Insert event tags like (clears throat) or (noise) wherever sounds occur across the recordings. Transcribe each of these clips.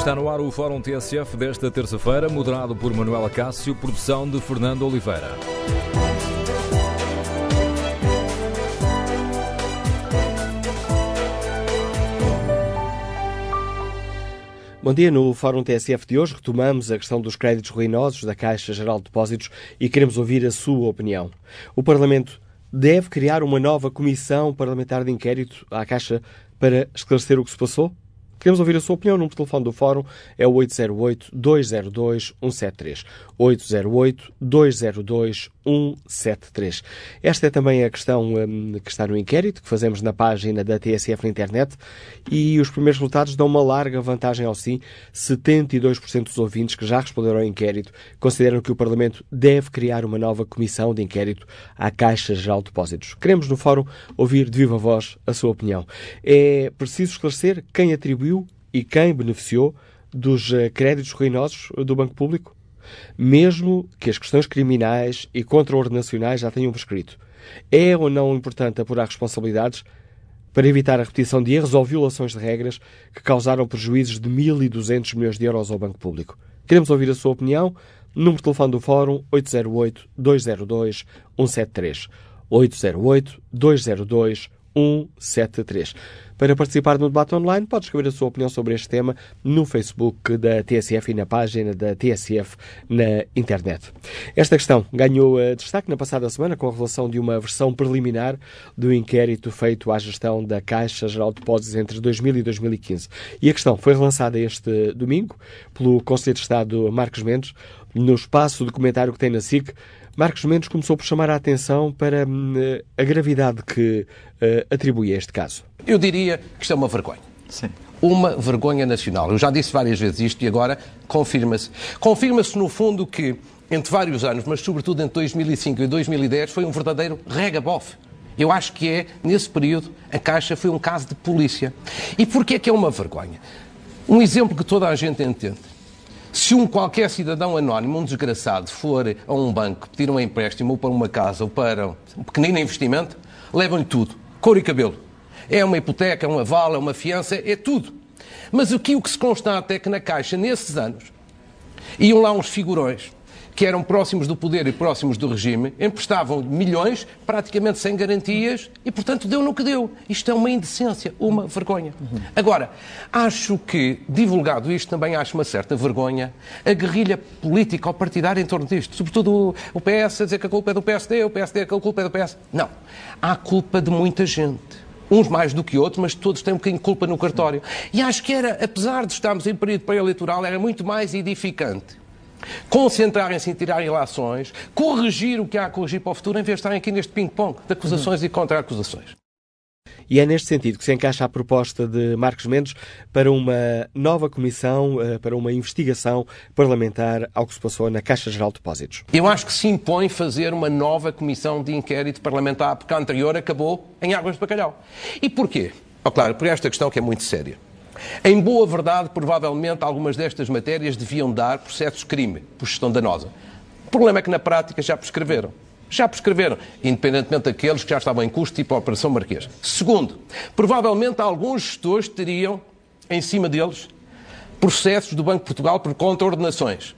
Está no ar o Fórum TSF desta terça-feira, moderado por Manuela Cássio, produção de Fernando Oliveira. Bom dia. No Fórum TSF de hoje retomamos a questão dos créditos ruinosos da Caixa Geral de Depósitos e queremos ouvir a sua opinião. O Parlamento deve criar uma nova comissão parlamentar de inquérito à Caixa para esclarecer o que se passou? Queremos ouvir a sua opinião. O número de telefone do Fórum é o 808-202-173. 808-202-173. Esta é também a questão um, que está no inquérito, que fazemos na página da TSF na internet, e os primeiros resultados dão uma larga vantagem ao sim. 72% dos ouvintes que já responderam ao inquérito consideram que o Parlamento deve criar uma nova comissão de inquérito à Caixa Geral de Depósitos. Queremos no Fórum ouvir de viva voz a sua opinião. É preciso esclarecer quem atribuiu e quem beneficiou dos créditos ruinosos do Banco Público? Mesmo que as questões criminais e contraordenacionais já tenham prescrito, é ou não importante apurar responsabilidades para evitar a repetição de erros ou violações de regras que causaram prejuízos de 1.200 milhões de euros ao Banco Público? Queremos ouvir a sua opinião. Número de telefone do Fórum 808-202-173. 808-202-173. Para participar no debate online, pode escrever a sua opinião sobre este tema no Facebook da TSF e na página da TSF na internet. Esta questão ganhou uh, destaque na passada semana com a revelação de uma versão preliminar do inquérito feito à gestão da Caixa Geral de Depósitos entre 2000 e 2015. E a questão foi relançada este domingo pelo Conselheiro de Estado Marcos Mendes no espaço documentário que tem na SIC. Marcos Mendes começou por chamar a atenção para hum, a gravidade que uh, atribui a este caso. Eu diria que isto é uma vergonha. Sim. Uma vergonha nacional. Eu já disse várias vezes isto e agora confirma-se. Confirma-se, no fundo, que entre vários anos, mas sobretudo entre 2005 e 2010, foi um verdadeiro regabof. Eu acho que é, nesse período, a Caixa foi um caso de polícia. E porquê é que é uma vergonha? Um exemplo que toda a gente entende. Se um qualquer cidadão anónimo, um desgraçado, for a um banco pedir um empréstimo ou para uma casa ou para um pequenino investimento, levam-lhe tudo, cor e cabelo. É uma hipoteca, é um aval, é uma fiança, é tudo. Mas aqui o que se constata é que na Caixa, nesses anos, iam lá uns figurões que eram próximos do poder e próximos do regime, emprestavam milhões, praticamente sem garantias, e, portanto, deu no que deu. Isto é uma indecência, uma vergonha. Agora, acho que, divulgado isto, também acho uma certa vergonha a guerrilha política ou partidária em torno disto. Sobretudo o PS a dizer que a culpa é do PSD, o PSD que a culpa é do PS. Não. Há culpa de muita gente uns mais do que outros, mas todos têm um bocadinho de culpa no cartório. E acho que era, apesar de estarmos em período pré-eleitoral, era muito mais edificante concentrarem-se em tirar ilações, corrigir o que há a corrigir para o futuro, em vez de estarem aqui neste ping-pong de acusações uhum. e contra-acusações. E é neste sentido que se encaixa a proposta de Marcos Mendes para uma nova comissão, eh, para uma investigação parlamentar ao que se passou na Caixa Geral de Depósitos. Eu acho que se impõe fazer uma nova comissão de inquérito parlamentar, porque a anterior acabou em águas de bacalhau. E porquê? Oh, claro, por esta questão que é muito séria. Em boa verdade, provavelmente algumas destas matérias deviam dar processos crime por gestão danosa. O problema é que na prática já prescreveram. Já prescreveram, independentemente daqueles que já estavam em curso, tipo a Operação Marquês. Segundo, provavelmente alguns gestores teriam, em cima deles, processos do Banco de Portugal por contra-ordenações.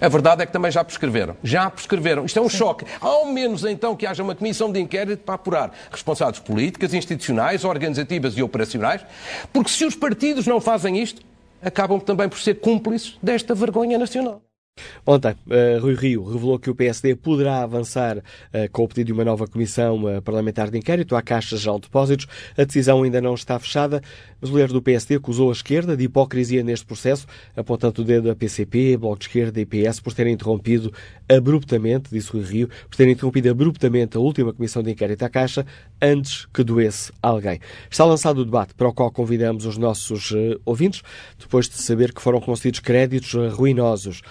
A verdade é que também já prescreveram. Já prescreveram. Isto é um Sim. choque. Ao menos então que haja uma comissão de inquérito para apurar responsáveis políticas, institucionais, organizativas e operacionais, porque se os partidos não fazem isto, acabam também por ser cúmplices desta vergonha nacional. Ontem, uh, Rui Rio revelou que o PSD poderá avançar uh, com o pedido de uma nova comissão uh, parlamentar de inquérito à Caixa Geral de Depósitos. A decisão ainda não está fechada, mas o líder do PSD acusou a esquerda de hipocrisia neste processo, apontando o dedo a PCP, Bloco de Esquerda e PS por terem interrompido abruptamente, disse Rui Rio, por terem interrompido abruptamente a última comissão de inquérito à Caixa antes que doesse alguém. Está lançado o debate para o qual convidamos os nossos ouvintes, depois de saber que foram concedidos créditos ruinosos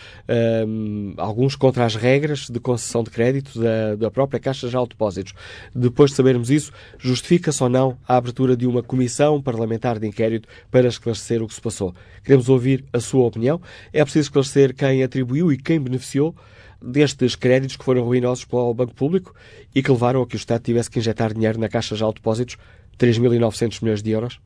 um, alguns contra as regras de concessão de crédito da, da própria Caixa de Depósitos. Depois de sabermos isso, justifica-se ou não a abertura de uma comissão parlamentar de inquérito para esclarecer o que se passou. Queremos ouvir a sua opinião. É preciso esclarecer quem atribuiu e quem beneficiou destes créditos que foram ruinosos para o Banco Público e que levaram a que o Estado tivesse que injetar dinheiro na Caixa de Depósitos, 3.900 milhões de euros.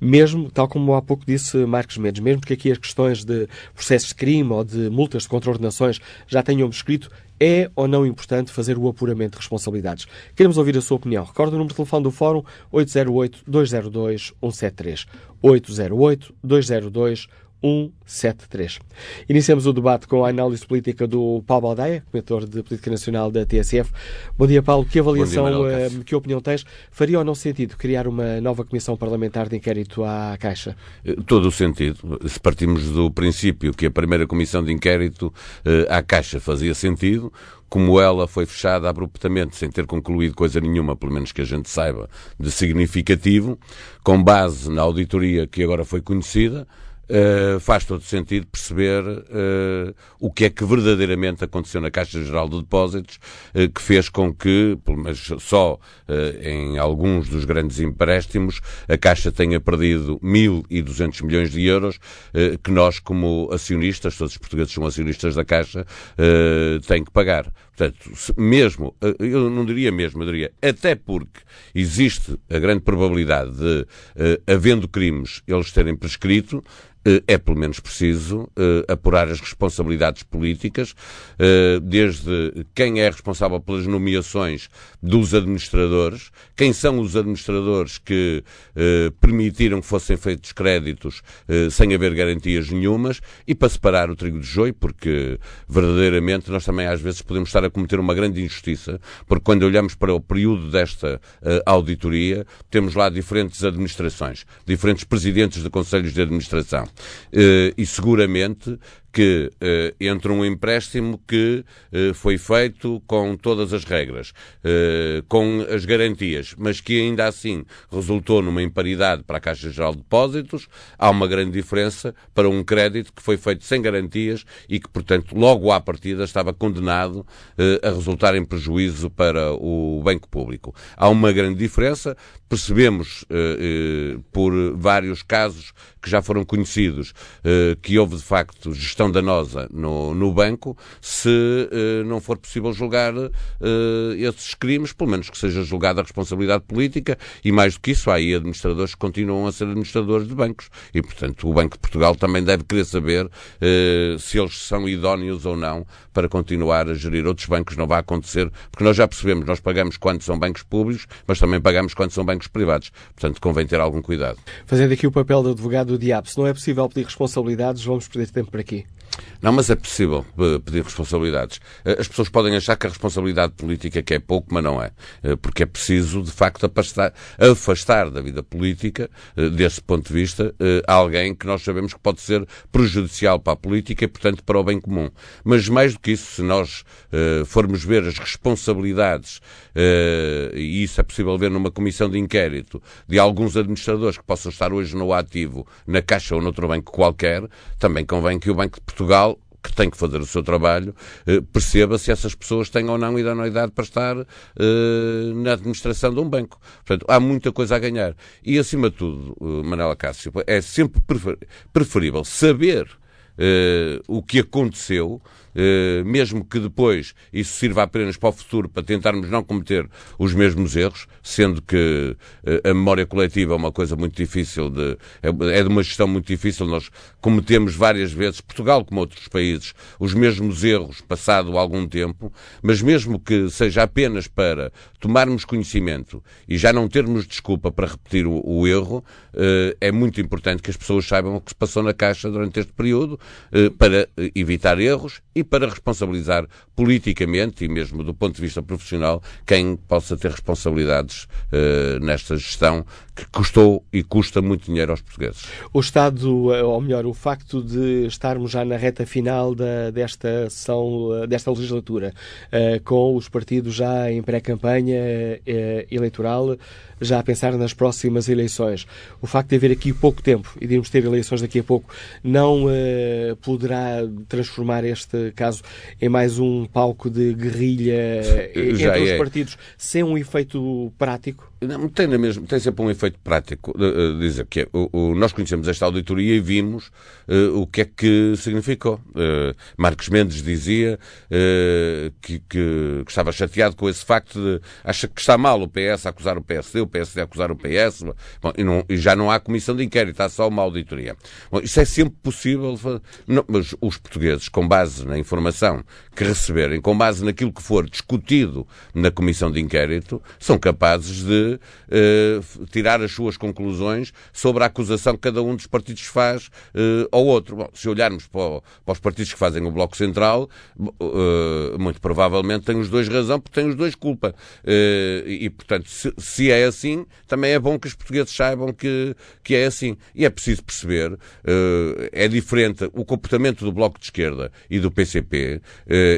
Mesmo, tal como há pouco disse Marcos Mendes, mesmo que aqui as questões de processos de crime ou de multas de contraordenações já tenham escrito, é ou não importante fazer o apuramento de responsabilidades? Queremos ouvir a sua opinião. Recordo o número de telefone do Fórum 808-202-173. 808-202-173. 173. Iniciamos o debate com a análise política do Paulo Baldeia, comentador de Política Nacional da TSF. Bom dia, Paulo. Que avaliação, dia, que opinião tens? Faria ou não sentido criar uma nova comissão parlamentar de inquérito à Caixa? Eh, todo o sentido. Se partimos do princípio que a primeira comissão de inquérito eh, à Caixa fazia sentido, como ela foi fechada abruptamente, sem ter concluído coisa nenhuma, pelo menos que a gente saiba, de significativo, com base na auditoria que agora foi conhecida, Uh, faz todo sentido perceber uh, o que é que verdadeiramente aconteceu na Caixa Geral de Depósitos, uh, que fez com que, pelo menos só em alguns dos grandes empréstimos, a Caixa tenha perdido 1.200 milhões de euros, que nós, como acionistas, todos os portugueses são acionistas da Caixa, têm que pagar. Portanto, mesmo, eu não diria mesmo, eu diria até porque existe a grande probabilidade de, havendo crimes, eles terem prescrito, eh, é pelo menos preciso apurar as responsabilidades políticas, desde quem é responsável pelas nomeações dos administradores, quem são os administradores que permitiram que fossem feitos créditos sem haver garantias nenhumas, e para separar o trigo do joio, porque verdadeiramente nós também às vezes podemos estar a cometer uma grande injustiça, porque quando olhamos para o período desta auditoria, temos lá diferentes administrações, diferentes presidentes de conselhos de administração. Eh, e seguramente que uh, entre um empréstimo que uh, foi feito com todas as regras, uh, com as garantias, mas que ainda assim resultou numa imparidade para a Caixa Geral de Depósitos, há uma grande diferença para um crédito que foi feito sem garantias e que, portanto, logo à partida estava condenado a resultar em prejuízo para o banco público. Há uma grande diferença, percebemos por vários casos que já foram conhecidos que houve de facto gestão danosa no, no banco, se uh, não for possível julgar uh, esses crimes, pelo menos que seja julgada a responsabilidade política, e mais do que isso, há aí administradores que continuam a ser administradores de bancos. E, portanto, o Banco de Portugal também deve querer saber uh, se eles são idóneos ou não para continuar a gerir outros bancos. Não vai acontecer, porque nós já percebemos, nós pagamos quando são bancos públicos, mas também pagamos quando são bancos privados. Portanto, convém ter algum cuidado. Fazendo aqui o papel do advogado do diabo, se não é possível pedir responsabilidades, vamos perder tempo por aqui. Não, mas é possível eh, pedir responsabilidades. Eh, as pessoas podem achar que a responsabilidade política é que é pouco, mas não é. Eh, porque é preciso, de facto, afastar, afastar da vida política, desse ponto de vista, alguém que nós sabemos que pode ser prejudicial para a política e, portanto, para o bem comum. Mas mais do que isso, se nós formos ver as responsabilidades, e isso é possível ver numa comissão de inquérito, de alguns administradores que possam estar hoje no ativo, na Caixa ou noutro banco qualquer, também convém que o Banco de Portugal que tem que fazer o seu trabalho, eh, perceba se essas pessoas têm ou não idoneidade para estar eh, na administração de um banco. Portanto, há muita coisa a ganhar. E, acima de tudo, eh, Manela Cássio, é sempre preferível saber o que aconteceu mesmo que depois isso sirva apenas para o futuro, para tentarmos não cometer os mesmos erros, sendo que eh, a memória coletiva é uma coisa muito difícil de, é, é de uma gestão muito difícil. Nós cometemos várias vezes, Portugal como outros países, os mesmos erros passado algum tempo, mas mesmo que seja apenas para tomarmos conhecimento e já não termos desculpa para repetir o, o erro, eh, é muito importante que as pessoas saibam o que se passou na Caixa durante este período para evitar erros e para responsabilizar politicamente e mesmo do ponto de vista profissional quem possa ter responsabilidades uh, nesta gestão que custou e custa muito dinheiro aos portugueses. O Estado, eh, ou melhor, o facto de estarmos já na reta final da, desta ação, eh, desta legislatura, uh, com os partidos já em pré-campanha uh, eleitoral, já a pensar nas próximas eleições. O facto de haver aqui pouco tempo e de irmos ter eleições daqui a pouco não uh, poderá transformar este caso em mais um palco de guerrilha (laughs) entre os é. partidos sem um efeito prático? Não, tem, mesmo, tem sempre um efeito prático. Uh, dizer que é, o, o, nós conhecemos esta auditoria e vimos uh, o que é que significou. Uh, Marcos Mendes dizia que, que, estava chateado com esse facto de acha que está mal o PS acusar o PSD, o PSD acusar o PS, bom, e, não, e, já não há comissão de inquérito, há só uma auditoria. Bom, isso é sempre possível, não, mas os portugueses, com base na informação que receberem, com base naquilo que for discutido na comissão de inquérito, são capazes de uh, tirar as suas conclusões sobre a acusação que cada um dos partidos faz uh, ao outro. Bom, se olharmos para, para, os partidos que fazem o Bloco Central, uh, muito provavelmente têm os dois razão, porque têm os dois culpa. e, portanto, se, se, é assim, também é bom que os portugueses saibam que, que é assim. E é preciso perceber, é diferente o comportamento do Bloco de Esquerda e do PCP,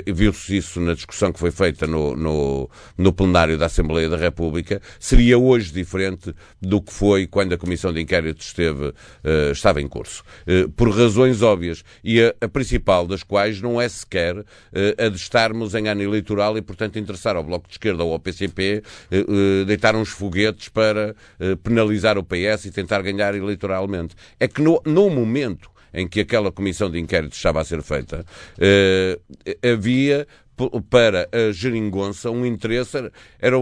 viu-se isso na discussão que foi feita no, no, no plenário da Assembleia da República, seria hoje diferente do que foi quando a Comissão de Inquérito esteve, uh, estava em curso. Uh, por razões óbvias. E a, a, principal das quais não é sequer uh, a de estarmos em ano eleitoral e, portanto, interessar ao Bloco de Esquerda ou ao PCP deitar uns foguetes para penalizar o PS e tentar ganhar eleitoralmente. É que no, no momento em que aquela comissão de inquérito estava a ser feita, havia para a geringonça um interesse era,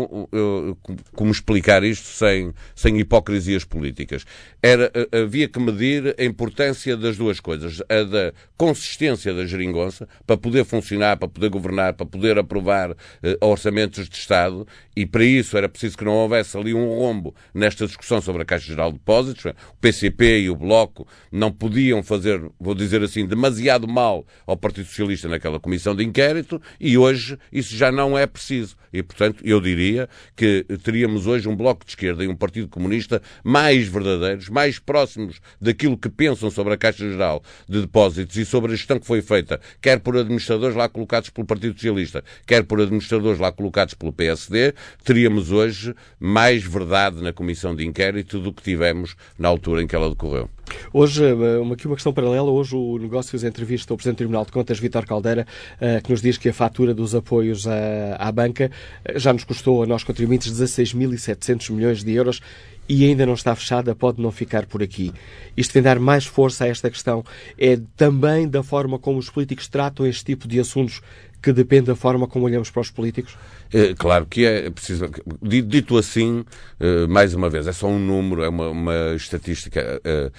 como explicar isto sem, sem hipocrisias políticas? Era, havia que medir a importância das duas coisas a da consistência da geringonça para poder funcionar, para poder governar para poder aprovar uh, orçamentos de Estado e para isso era preciso que não houvesse ali um rombo nesta discussão sobre a Caixa Geral de Depósitos. O PCP e o Bloco não podiam fazer, vou dizer assim, demasiado mal ao Partido Socialista naquela comissão de inquérito e hoje isso já não é preciso. E, portanto, eu diria que teríamos hoje um Bloco de Esquerda e um Partido Comunista mais verdadeiros, mais próximos daquilo que pensam sobre a Caixa Geral de Depósitos e sobre a gestão que foi feita, quer por administradores lá colocados pelo Partido Socialista, quer por administradores lá colocados pelo PSD, teríamos hoje mais verdade na Comissão de Inquérito do que tivemos na altura em que ela decorreu. Hoje, eh, uma, aqui uma questão paralela. Hoje, o Negócios entrevista o Presidente do Tribunal de Contas, Vítor Caldeira, eh, que nos diz que a fatura dos apoios à, à banca eh, já nos custou a nós contribuintes 16.700 milhões de euros e ainda não está fechada, pode não ficar por aqui. Isto tem dar mais força a esta questão. É também da forma como os políticos tratam este tipo de assuntos que depende da forma como olhamos para os políticos? É, claro que é preciso. Dito assim, eh, mais uma vez, é só um número, é uma, uma estatística. Eh,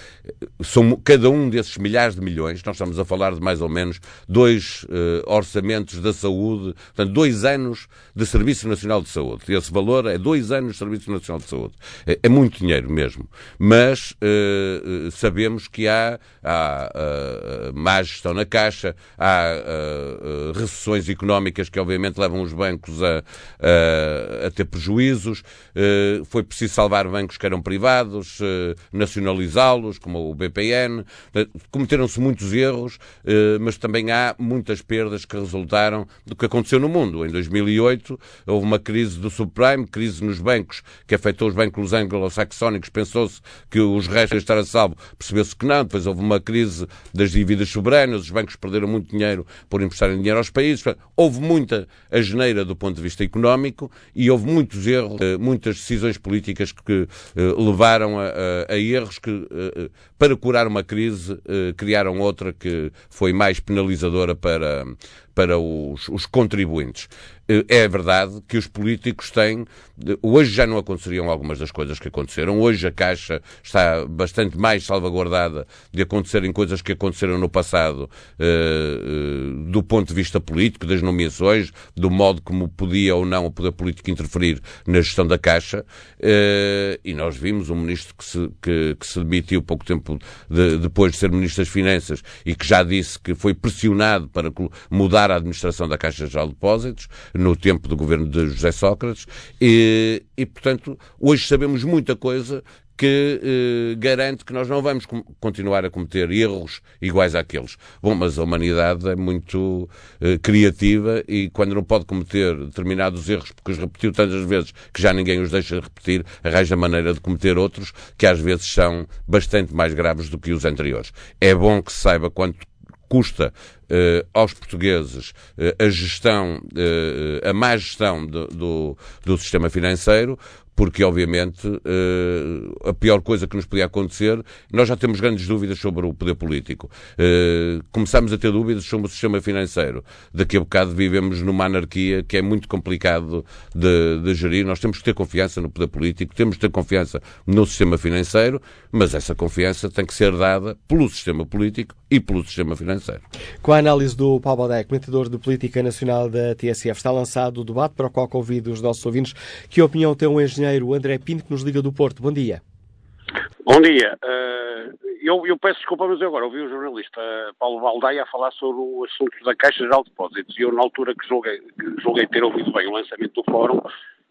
são cada um desses milhares de milhões, nós estamos a falar de mais ou menos dois eh, orçamentos da saúde, portanto, dois anos de Serviço Nacional de Saúde. Esse valor é dois anos de Serviço Nacional de Saúde. É, é muito dinheiro mesmo. Mas sabemos que há, há má gestão na Caixa, há recessões económicas que, obviamente, levam os bancos a a, a ter prejuízos. Eh, foi preciso salvar bancos que eram privados, eh, nacionalizá-los, como o BPN. Eh, cometeram-se muitos erros, mas também há muitas perdas que resultaram do que aconteceu no mundo. Em 2008 houve uma crise do subprime, crise nos bancos, que afetou os bancos anglo-saxónicos. Pensou-se que os restos estar a salvo, percebeu-se que não. Depois houve uma crise das dívidas soberanas, os bancos perderam muito dinheiro por emprestarem dinheiro aos países. Houve muita asneira do ponto de vista económico e houve muitos erros, eh, muitas decisões políticas que eh, levaram a, a, a erros que, eh, para curar uma crise, criaram outra que foi mais penalizadora para, para os, os contribuintes. Eh, é verdade que os políticos têm. Hoje já não aconteceriam algumas das coisas que aconteceram. Hoje a Caixa está bastante mais salvaguardada de acontecerem coisas que aconteceram no passado, eh, eh, do ponto de vista político, das nomeações, do modo como podia ou não o poder político interferir na gestão da Caixa. E nós vimos um ministro que se, que, que se demitiu pouco tempo de, depois de ser Ministro das Finanças e que já disse que foi pressionado para mudar a administração da Caixa Geral de Depósitos, no tempo do governo de José Sócrates, e, e portanto, hoje sabemos muita coisa que eh, garante que nós não vamos continuar a cometer erros iguais àqueles. Bom, mas a humanidade é muito eh, criativa e quando não pode cometer determinados erros, porque os repetiu tantas vezes que já ninguém os deixa repetir, arranja maneira de cometer outros que às vezes são bastante mais graves do que os anteriores. É bom que se saiba quanto custa aos portugueses a gestão, a má gestão do, do, do sistema financeiro, porque obviamente a pior coisa que nos podia acontecer, nós já temos grandes dúvidas sobre o poder político. Começamos a ter dúvidas sobre o sistema financeiro. Daqui a bocado vivemos numa anarquia que é muito complicado de, de gerir. Nós temos que ter confiança no poder político, temos que ter confiança no sistema financeiro, mas essa confiança tem que ser dada pelo sistema político e pelo sistema financeiro. Com a análise do Paulo Baldé, comentador de Política Nacional da TSF, está lançado o debate para o qual convido os nossos ouvintes. Que opinião tem o engenheiro André Pinto, que nos liga do Porto? Bom dia. Bom dia. Uh, eu, eu, peço desculpa, mas agora ouvi o jornalista Paulo Baldaia a falar sobre o assunto da Caixa Geral de Depósitos e eu, na altura que julguei, que julguei ter ouvido bem o lançamento do fórum,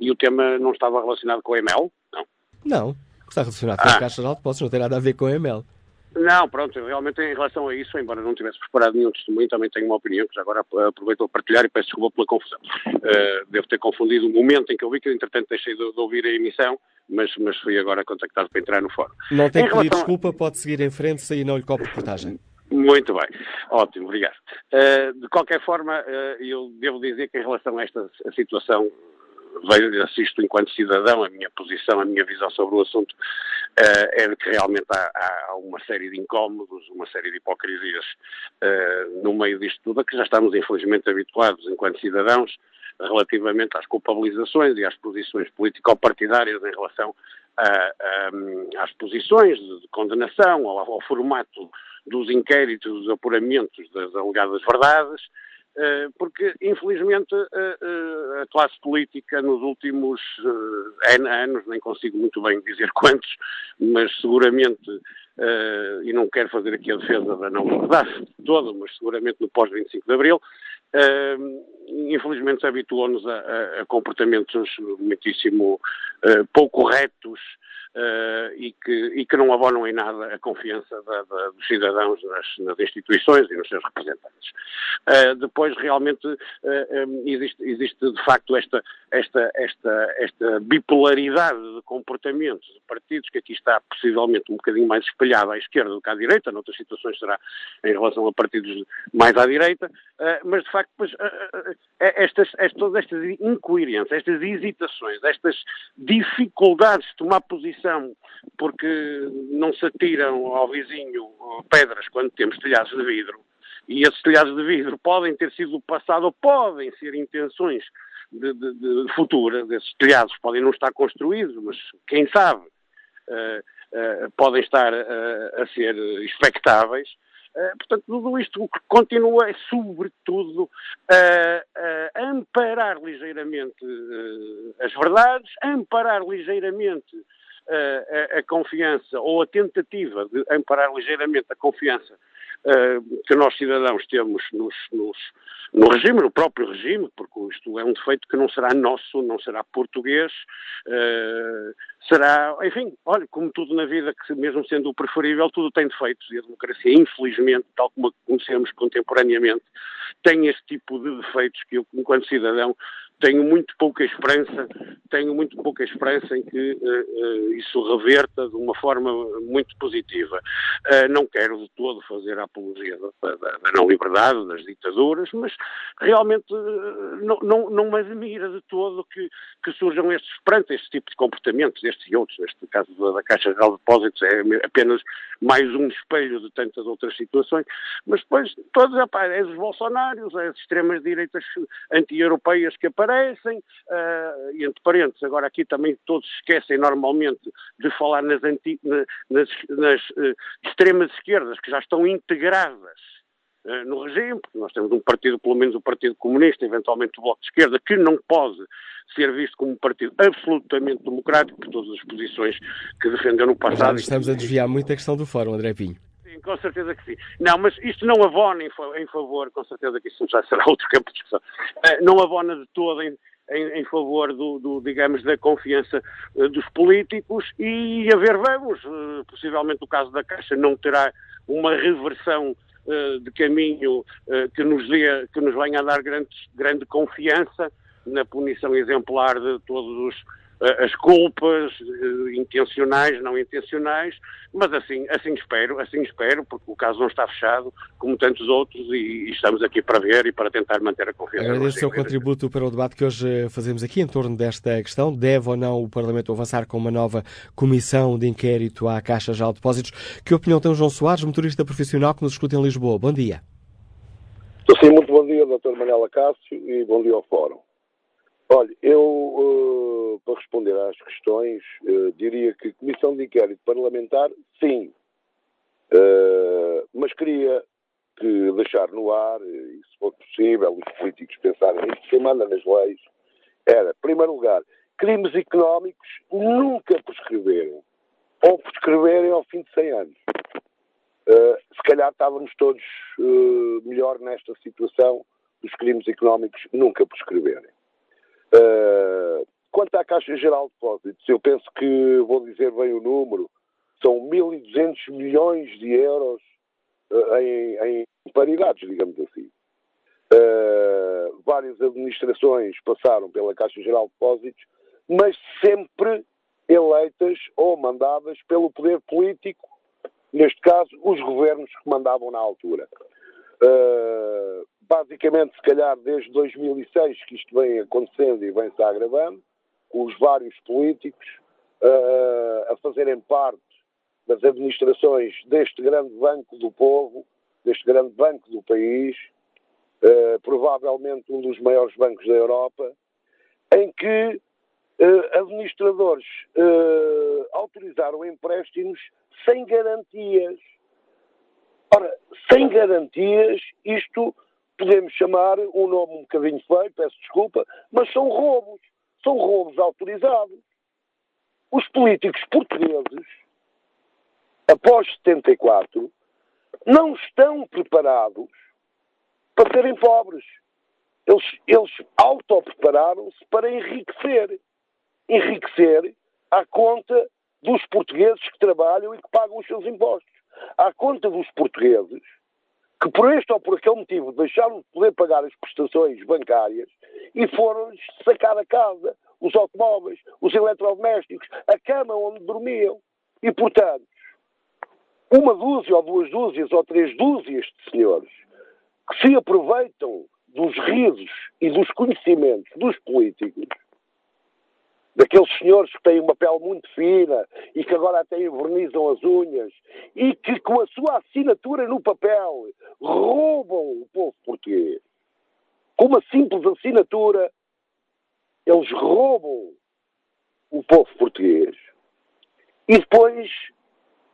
e o tema não estava relacionado com a EML? Não. Não. Está relacionado com ah. a Caixa Geral de Depósitos, não tem nada a ver com a EML. Não, pronto, realmente em relação a isso, embora não tivesse preparado nenhum testemunho, também tenho uma opinião que já agora aproveito a partilhar e peço desculpa pela confusão. Uh, devo ter confundido o momento em que eu vi, que entretanto deixei de, de ouvir a emissão, mas, mas fui agora contactado para entrar no fórum. Não tem em que pedir desculpa, pode seguir em frente se aí não lhe copo reportagem. Muito bem, ótimo, obrigado. Uh, de qualquer forma, uh, eu devo dizer que em relação a esta situação assisto enquanto cidadão, a minha posição, a minha visão sobre o assunto uh, é de que realmente há, há, uma série de incómodos, uma série de hipocrisias uh, no meio disto tudo, a que já estamos infelizmente habituados enquanto cidadãos relativamente às culpabilizações e às posições político-partidárias em relação a, a, às posições de condenação, ao, ao formato dos inquéritos, dos apuramentos das alegadas verdades, porque, infelizmente, eh, eh, a classe política nos últimos anos, nem consigo muito bem dizer (laughs) quantos, mas seguramente, e não quero fazer aqui a defesa da não verdade toda, mas seguramente no pós-25 de Abril, infelizmente habituou-nos a, comportamentos muitíssimo pouco retos uh, e, que, e que não abonam em nada a confiança da, da, dos cidadãos nas, nas, instituições e nos seus representantes. Uh, depois, realmente, uh, eh, um, existe, existe, de facto esta, esta, esta, esta bipolaridade de comportamentos de partidos que aqui está possivelmente um bocadinho mais espalhada à esquerda do que à direita, noutras situações será em relação a partidos mais à direita, mas de facto, pois, estas, estas, todas estas incoerências, estas hesitações, estas dificuldades de tomar posição porque não se atiram ao vizinho pedras quando temos telhados de vidro. E esses telhados de vidro podem ter sido do passado ou podem ser intenções de, de, de futuras. Esses telhados podem não estar construídos, mas quem sabe uh, uh, podem estar uh, a ser expectáveis. portanto, tudo isto continua, sobretudo, a amparar ligeiramente as verdades, amparar ligeiramente a, a, confiança ou a tentativa de amparar ligeiramente a confiança uh, que nós cidadãos temos nos, nos, no regime, no próprio regime, porque isto é um defeito que não será nosso, não será português, uh, será, enfim, olha, como tudo na vida, que mesmo sendo o preferível, tudo tem defeitos e a democracia, infelizmente, tal como a conhecemos contemporaneamente, tem este tipo de defeitos que eu, enquanto cidadão, tenho muito pouca esperança, tenho muito pouca esperança em que uh, uh, isso reverta de uma forma muito positiva. Uh, não quero de todo fazer a apologia da, da, da não liberdade, das ditaduras, mas realmente não, não, não me admira de todo que, que surjam estes, perante este tipo de comportamentos, estes e outros, neste caso da, da Caixa Geral de Depósitos é apenas mais um espelho de tantas outras situações, mas depois todos, é dos bolsonários, é as extremas direitas anti-europeias que aparecem, aparecem, uh, e entre parênteses, agora aqui também todos esquecem normalmente de falar nas, anti, nas, nas uh, extremas esquerdas que já estão integradas uh, no regime, porque nós temos um partido, pelo menos o Partido Comunista, eventualmente o Bloco de Esquerda, que não pode ser visto como um partido absolutamente democrático por todas as posições que defendeu no passado. Mas estamos a desviar muito a questão do fórum, André Pinho. Sim, com certeza que sim. Não, mas isto não abona em, em favor, com certeza que isso já será (laughs) outro campo de discussão, uh, não abona de todo em, em, em favor do, do, digamos, da confiança uh, dos políticos e a ver, vamos, uh, possivelmente o caso da Caixa não terá uma reversão de caminho que nos dê, que nos venha a dar grande, grande confiança na punição exemplar de todos os as culpas intencionais, não intencionais, mas assim, assim espero, assim espero, porque o caso não está fechado, como tantos outros, e, e estamos aqui para ver e para tentar manter a confiança. Agradeço o seu contributo para o debate que hoje fazemos aqui em torno desta questão. Deve ou não o Parlamento avançar com uma nova comissão de inquérito à Caixa de Depósitos? Que opinião tem o João Soares, motorista profissional que nos escuta em Lisboa? Bom dia. Sim, muito bom dia, Dr. Manela Cássio, e bom dia ao Fórum. Olha, eu, uh, para responder às questões, uh, diria que comissão de inquérito parlamentar, sim. Uh, mas queria que deixar no ar, e se for possível, os políticos pensarem nisso, quem manda nas leis era, em primeiro lugar, crimes económicos nunca prescreverem. Ou prescreverem ao fim de 100 anos. se calhar estávamos todos melhor nesta situação dos crimes económicos nunca prescreverem. Uh, quanto à Caixa Geral de Depósitos, eu penso que, vou dizer bem o número, são 1.200 milhões de euros uh, em, em, paridades, digamos assim. Uh, várias administrações passaram pela Caixa Geral de Depósitos, mas sempre eleitas ou mandadas pelo poder político, neste caso, os governos que mandavam na altura. Uh, basicamente, se calhar, desde 2006 que isto vem acontecendo e vem-se agravando, com os vários políticos uh, a fazerem parte das administrações deste grande banco do povo, deste grande banco do país, uh, provavelmente um dos maiores bancos da Europa, em que uh, administradores autorizaram empréstimos sem garantias. Ora, sem garantias, isto podemos chamar um nome um bocadinho feio, peço desculpa, mas são roubos. São roubos autorizados. Os políticos portugueses, após 74, não estão preparados para serem pobres. Eles, eles autoprepararam-se para enriquecer. Enriquecer à conta dos portugueses que trabalham e que pagam os seus impostos. À conta dos portugueses que por este ou por aquele motivo deixaram de poder pagar as prestações bancárias e foram sacar a casa, os automóveis, os eletrodomésticos, a cama onde dormiam. E, portanto, uma dúzia ou duas dúzias ou três dúzias de senhores que se aproveitam dos risos e dos conhecimentos dos políticos daqueles senhores que têm uma pele muito fina e que agora até envernizam as unhas e que com a sua assinatura no papel roubam o povo português. Com uma simples assinatura, eles roubam o povo português e depois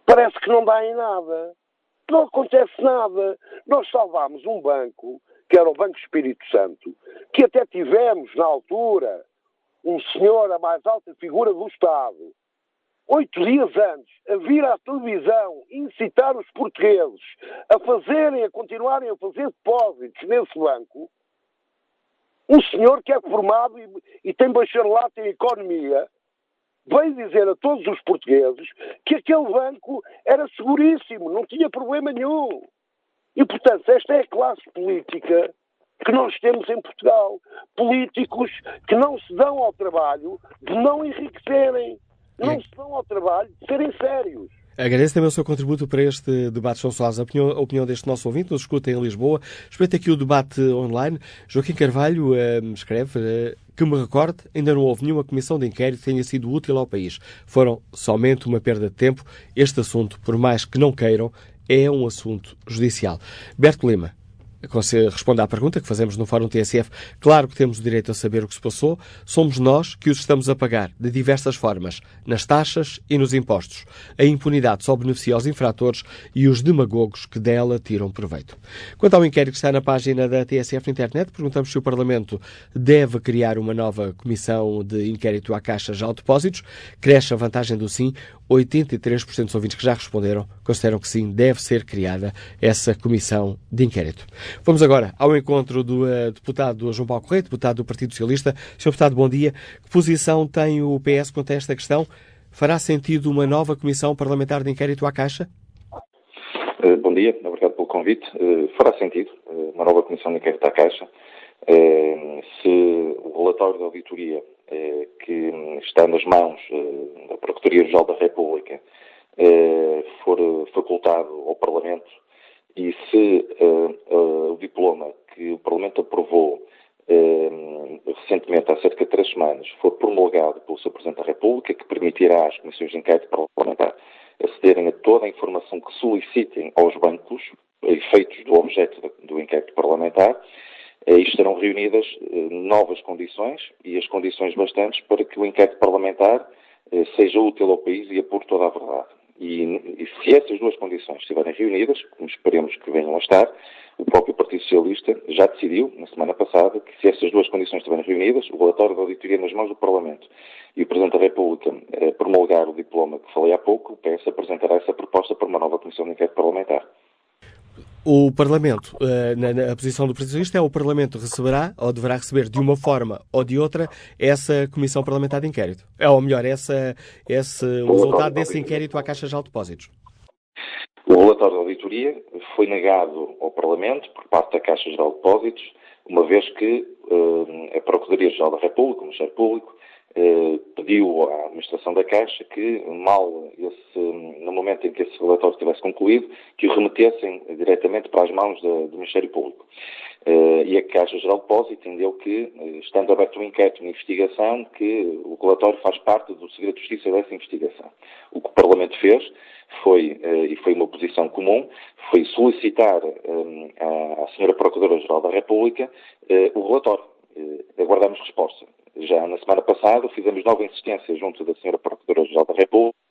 parece que não dá em nada. Não acontece nada. Nós salvámos um banco, que era o Banco Espírito Santo, que até tivemos na altura um senhor, a mais alta figura do Estado, oito dias antes, a vir à televisão incitar os portugueses a fazerem, a continuarem a fazer depósitos nesse banco, um senhor que é formado e, e tem bacharelato em economia, veio dizer a todos os portugueses que aquele banco era seguríssimo, não tinha problema nenhum. E, portanto, esta é a classe política que nós temos em Portugal. Políticos que não se dão ao trabalho de não enriquecerem, não é. se dão ao trabalho de serem sérios. Agradeço também o seu contributo para este debate, João Soares. A opinião, a opinião deste nosso ouvinte, nos escuta em Lisboa. Respeito aqui o debate online. Joaquim Carvalho uh, escreve uh, que me recorde, ainda não houve nenhuma comissão de inquérito que tenha sido útil ao país. Foram somente uma perda de tempo. Este assunto, por mais que não queiram, é um assunto judicial. Berto Lima, responde à pergunta que fazemos no Fórum TSF. Claro que temos o direito a saber o que se passou. Somos nós que os estamos a pagar, de diversas formas, nas taxas e nos impostos. A impunidade só beneficia os infratores e os demagogos que dela tiram proveito. Quanto ao inquérito que está na página da TSF na internet, perguntamos se o Parlamento deve criar uma nova comissão de inquérito à Caixa já ao depósitos. Cresce a vantagem do sim. 83% dos ouvintes que já responderam consideram que sim, deve ser criada essa comissão de inquérito. Vamos agora ao encontro do uh, deputado João Paulo Correia, deputado do Partido Socialista. Sr. Deputado, bom dia. Que posição tem o PS quanto a esta questão? Fará sentido uma nova comissão parlamentar de inquérito à Caixa? Uh, bom dia, obrigado pelo convite. Uh, fará sentido uma nova comissão de inquérito à Caixa. se o relatório da auditoria que está nas mãos da Procuradoria-Geral da República for facultado ao Parlamento e se o diploma que o Parlamento aprovou recentemente, há cerca de três semanas, for promulgado pelo Sr. Presidente da República, que permitirá às comissões de inquérito parlamentar acederem a toda a informação que solicitem aos bancos, efeitos do objeto do inquérito parlamentar, aí estarão reunidas eh, novas condições e as condições bastantes para que o inquérito parlamentar eh, seja útil ao país e apure toda a verdade. E, e, se essas duas condições estiverem reunidas, como esperemos que venham a estar, o próprio Partido Socialista já decidiu, na semana passada, que se essas duas condições estiverem reunidas, o relatório da auditoria nas mãos do Parlamento e o Presidente da República eh, promulgar o diploma que falei há pouco, o PS apresentará essa proposta para uma nova Comissão de Inquérito Parlamentar. O Parlamento, eh, na, na posição do Socialista, é o Parlamento receberá, ou deverá receber de uma forma ou de outra, essa Comissão Parlamentar de Inquérito. É, ou melhor, essa, esse, o resultado desse inquérito à Caixa de Depósitos. O relatório da auditoria foi negado ao Parlamento por parte da Caixa Geral de Depósitos, uma vez que uh, a Procuradoria-Geral da República, o Ministério Público, uh, pediu à Administração da Caixa que, mal esse, no momento em que esse relatório estivesse concluído, que o remetessem diretamente para as mãos do Ministério Público. Uh, e a Caixa Geral de Depósitos entendeu que, estando aberto um inquérito, uma investigação, que o relatório faz parte do segredo de justiça dessa investigação. O que o Parlamento fez foi, e foi uma posição comum, foi solicitar à Sra. Procuradora-Geral da República o relatório. Aguardamos resposta. Já na semana passada fizemos nova insistência junto da Sra. Procuradora-Geral da República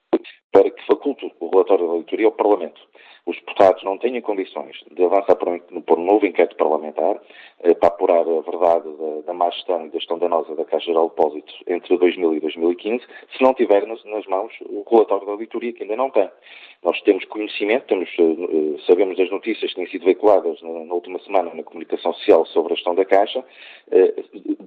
para que faculte o relatório da auditoria ao Parlamento. Os deputados não têm condições de avançar por um, por um novo inquérito parlamentar eh, para apurar a verdade da, da má gestão e da gestão danosa da Caixa Geral de Depósitos entre 2000 e 2015, se não tiver nas, nas, mãos o relatório da auditoria, que ainda não tem. Nós temos conhecimento, temos, eh, sabemos das notícias que têm sido veiculadas na, na, última semana na comunicação social sobre a gestão da Caixa. Eh,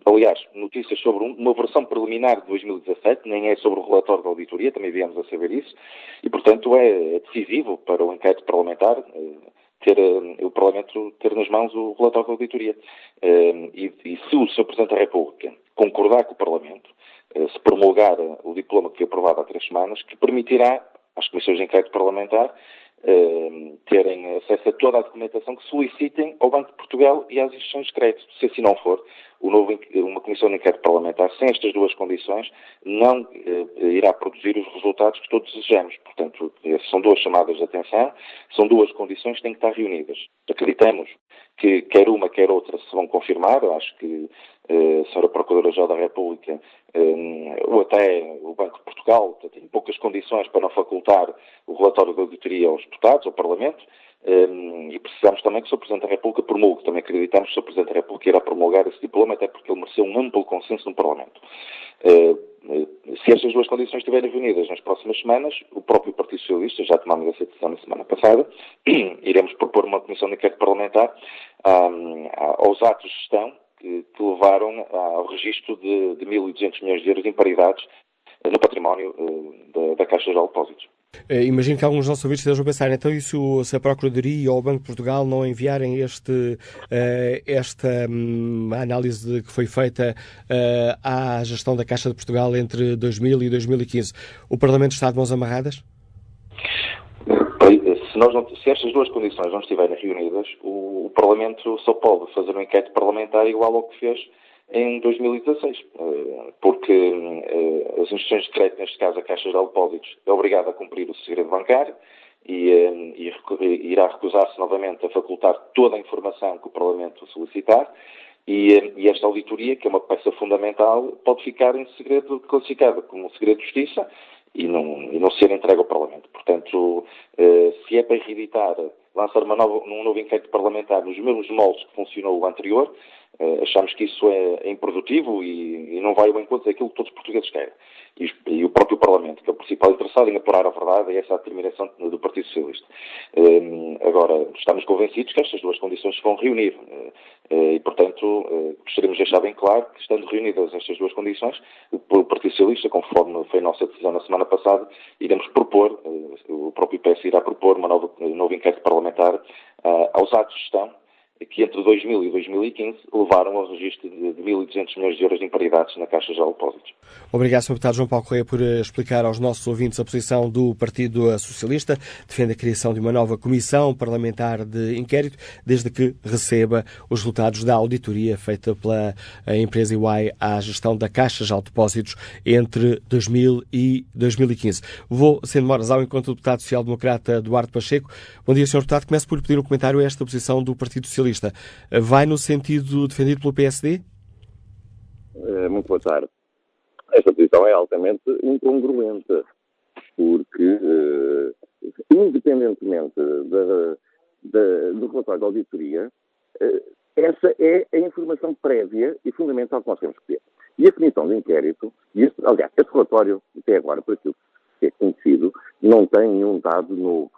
aliás, notícias sobre uma versão preliminar de 2017, nem é sobre o relatório da auditoria, também viemos a saber isso, e portanto é, é decisivo para o inquérito parlamentar eh, ter o Parlamento ter nas mãos o relatório da auditoria. E, e se o Sr. Presidente da República concordar com o Parlamento, se promulgar o diploma que foi aprovado há três semanas, que permitirá às comissões de inquérito parlamentar uh, terem acesso a toda a documentação que solicitem ao Banco de Portugal e às instituições de crédito. Se assim não for, novo, uma comissão de inquérito parlamentar sem estas duas condições não uh, irá produzir os resultados que todos desejamos. Portanto, são duas chamadas de atenção, são duas condições que têm que estar reunidas. Acreditamos que quer uma, quer outra se vão confirmar. Eu acho que a Sra. Procuradora-Geral da República um, ou até o Banco de Portugal tem poucas condições para não facultar o relatório da auditoria aos deputados, ao Parlamento, um, e precisamos também que o Sr. Presidente da República promulgue. Também acreditamos que o Sr. Presidente da República irá promulgar esse diploma, até porque ele mereceu um amplo consenso no Parlamento. Se estas duas condições estiverem reunidas nas próximas semanas, o próprio Partido Socialista, já tomamos essa decisão na semana passada, (clears throat) iremos propor uma comissão de inquérito parlamentar um, aos atos de gestão que, que levaram ao registro de, de 1.200 milhões de euros de imparidades no património uh, da, da Caixa de Depósitos. Uh, imagino que alguns dos nossos ouvintes estejam a pensar, então, isso, se a Procuradoria ou o Banco de Portugal não enviarem este, esta um, análise que foi feita à gestão da Caixa de Portugal entre 2000 e 2015, o Parlamento está de mãos amarradas? Se, nós não, se estas duas condições não estiverem reunidas, o, o Parlamento só pode fazer um inquérito parlamentar igual ao que fez em 2016, eh, porque eh, as instituições de crédito, neste caso a Caixa de Depósitos, é obrigada a cumprir o segredo bancário e, eh, e irá recusar-se novamente a facultar toda a informação que o Parlamento solicitar. E, e, esta auditoria, que é uma peça fundamental, pode ficar em segredo classificada como segredo de justiça e não, e não ser entregue ao Parlamento. Portanto, se é para reeditar, lançar uma nova, um novo inquérito parlamentar nos mesmos moldes que funcionou o anterior, Uh, achamos que isso é, é improdutivo e, e, não vai ao encontro daquilo que todos os portugueses querem. E, e, o próprio Parlamento, que é o principal interessado em apurar a verdade, é essa determinação do Partido Socialista. Uh, agora, estamos convencidos que estas duas condições se vão reunir uh, e, portanto, gostaríamos de deixar bem claro que, estando reunidas estas duas condições, o Partido Socialista, conforme foi a nossa decisão na semana passada, iremos propor, o próprio PS irá propor uma nova, um novo inquérito parlamentar aos atos de gestão que entre 2000 e 2015 levaram ao registro de 1.200 milhões de euros de imparidades na Caixa de Depósitos. Obrigado, Sr. Deputado João Paulo Correia, por eh, explicar aos nossos ouvintes a posição do Partido Socialista. Defende a criação de uma nova comissão parlamentar de inquérito, desde que receba os resultados da auditoria feita pela empresa EY à gestão da Caixa de Depósitos entre 2000 e 2015. Vou, sem demoras, ao encontro do deputado social-democrata Eduardo Pacheco. Bom dia, Sr. Deputado. Começo por pedir um comentário a esta posição do Partido Socialista. Vai no sentido defendido pelo PSD? Eh, muito boa tarde. Esta posição é altamente incongruente, porque, uh, independentemente da, da, do relatório da auditoria, uh, essa é a informação prévia e fundamental que nós temos que ter. E a comissão de inquérito, e este, aliás, este relatório, até agora, por aquilo que é conhecido, não tem nenhum dado novo.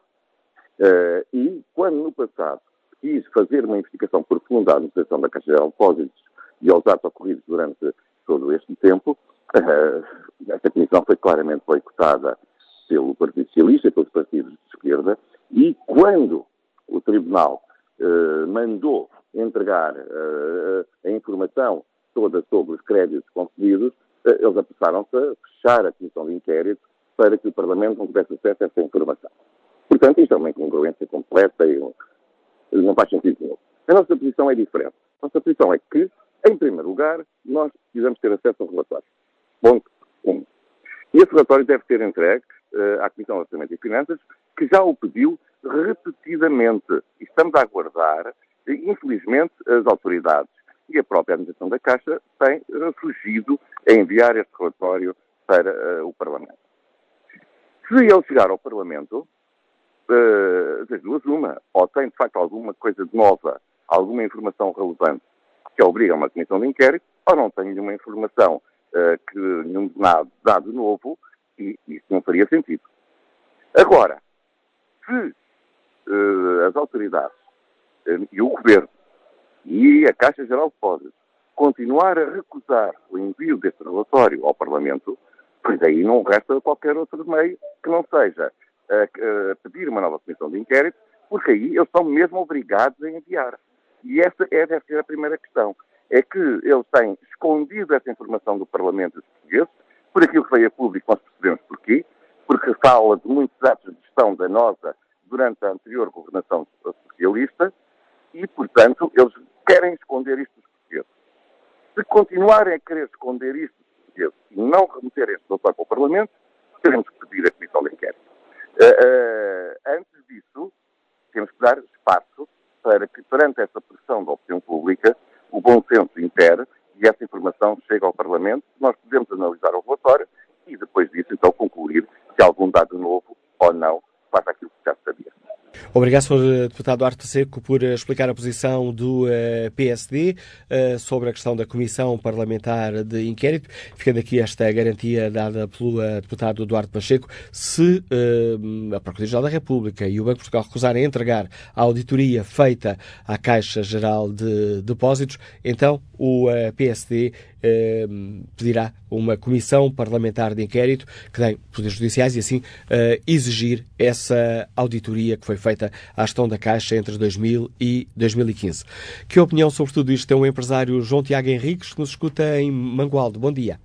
Uh, e quando no passado quis fazer uma investigação profunda à administração da Caixa de Depósitos e aos atos ocorridos durante todo este tempo, uh, esta comissão foi claramente boicotada pelo Partido Socialista e pelos partidos de esquerda, e quando o Tribunal uh, mandou entregar uh, a informação toda sobre os créditos concedidos, eles apressaram-se a fechar a comissão de inquérito para que o Parlamento não tivesse acesso a essa informação. Portanto, isto é uma incongruência completa e não faz sentido nenhum. A nossa posição é diferente. A nossa posição é que, em primeiro lugar, nós precisamos ter acesso ao relatório. Ponto 1. Um. E esse relatório deve ser entregue uh, à Comissão de Orçamento e Finanças, que já o pediu repetidamente. Estamos a aguardar. E, infelizmente, as autoridades e a própria administração da Caixa têm fugido a enviar este relatório para uh, o Parlamento. Se ele chegar ao Parlamento, uh, das duas uma, ou tem de facto alguma coisa nova, alguma informação relevante que obriga a uma comissão de inquérito, ou não tem nenhuma informação, uh, que, nenhum dado, dado novo, e isso não faria sentido. Agora, se uh, as autoridades e o Governo e a Caixa Geral de Depósitos continuar a recusar o envio deste relatório ao Parlamento, pois aí não resta qualquer outro meio que não seja a, a pedir uma nova comissão de inquérito, porque aí eles são mesmo obrigados a enviar. E essa é, deve ser a primeira questão. É que eles têm escondido essa informação do Parlamento dos portugueses, por aquilo que veio a público, nós percebemos porquê, porque fala de muitos atos de gestão danosa durante a anterior governação socialista, e, portanto, eles querem esconder isto dos portugueses. Se continuarem a querer esconder isto dos portugueses e não remeter este doutor para o Parlamento, teremos que pedir a comissão de inquérito. Uh, antes disso, temos que dar espaço para que, perante essa pressão da opinião pública, o bom senso impere e essa informação chegue ao Parlamento. Nós podemos analisar o relatório e, depois disso, então, concluir se algum dado novo ou não face àquilo que já sabia. Obrigado, Sr. Deputado Arte Seco, por explicar a posição do uh, PSD sobre a questão da Comissão Parlamentar de Inquérito. Ficando aqui esta garantia dada pelo deputado Duarte Pacheco, se a Procuradoria-Geral da República e o Banco de Portugal recusarem entregar a auditoria feita à Caixa Geral de Depósitos, então o PSD pedirá uma comissão parlamentar de inquérito que tem poderes judiciais e assim exigir essa auditoria que foi feita à gestão da Caixa entre 2000 e 2015. Que opinião sobre tudo isto tem o empresário João Tiago Henriques, que nos escuta em Mangualdo. Bom dia.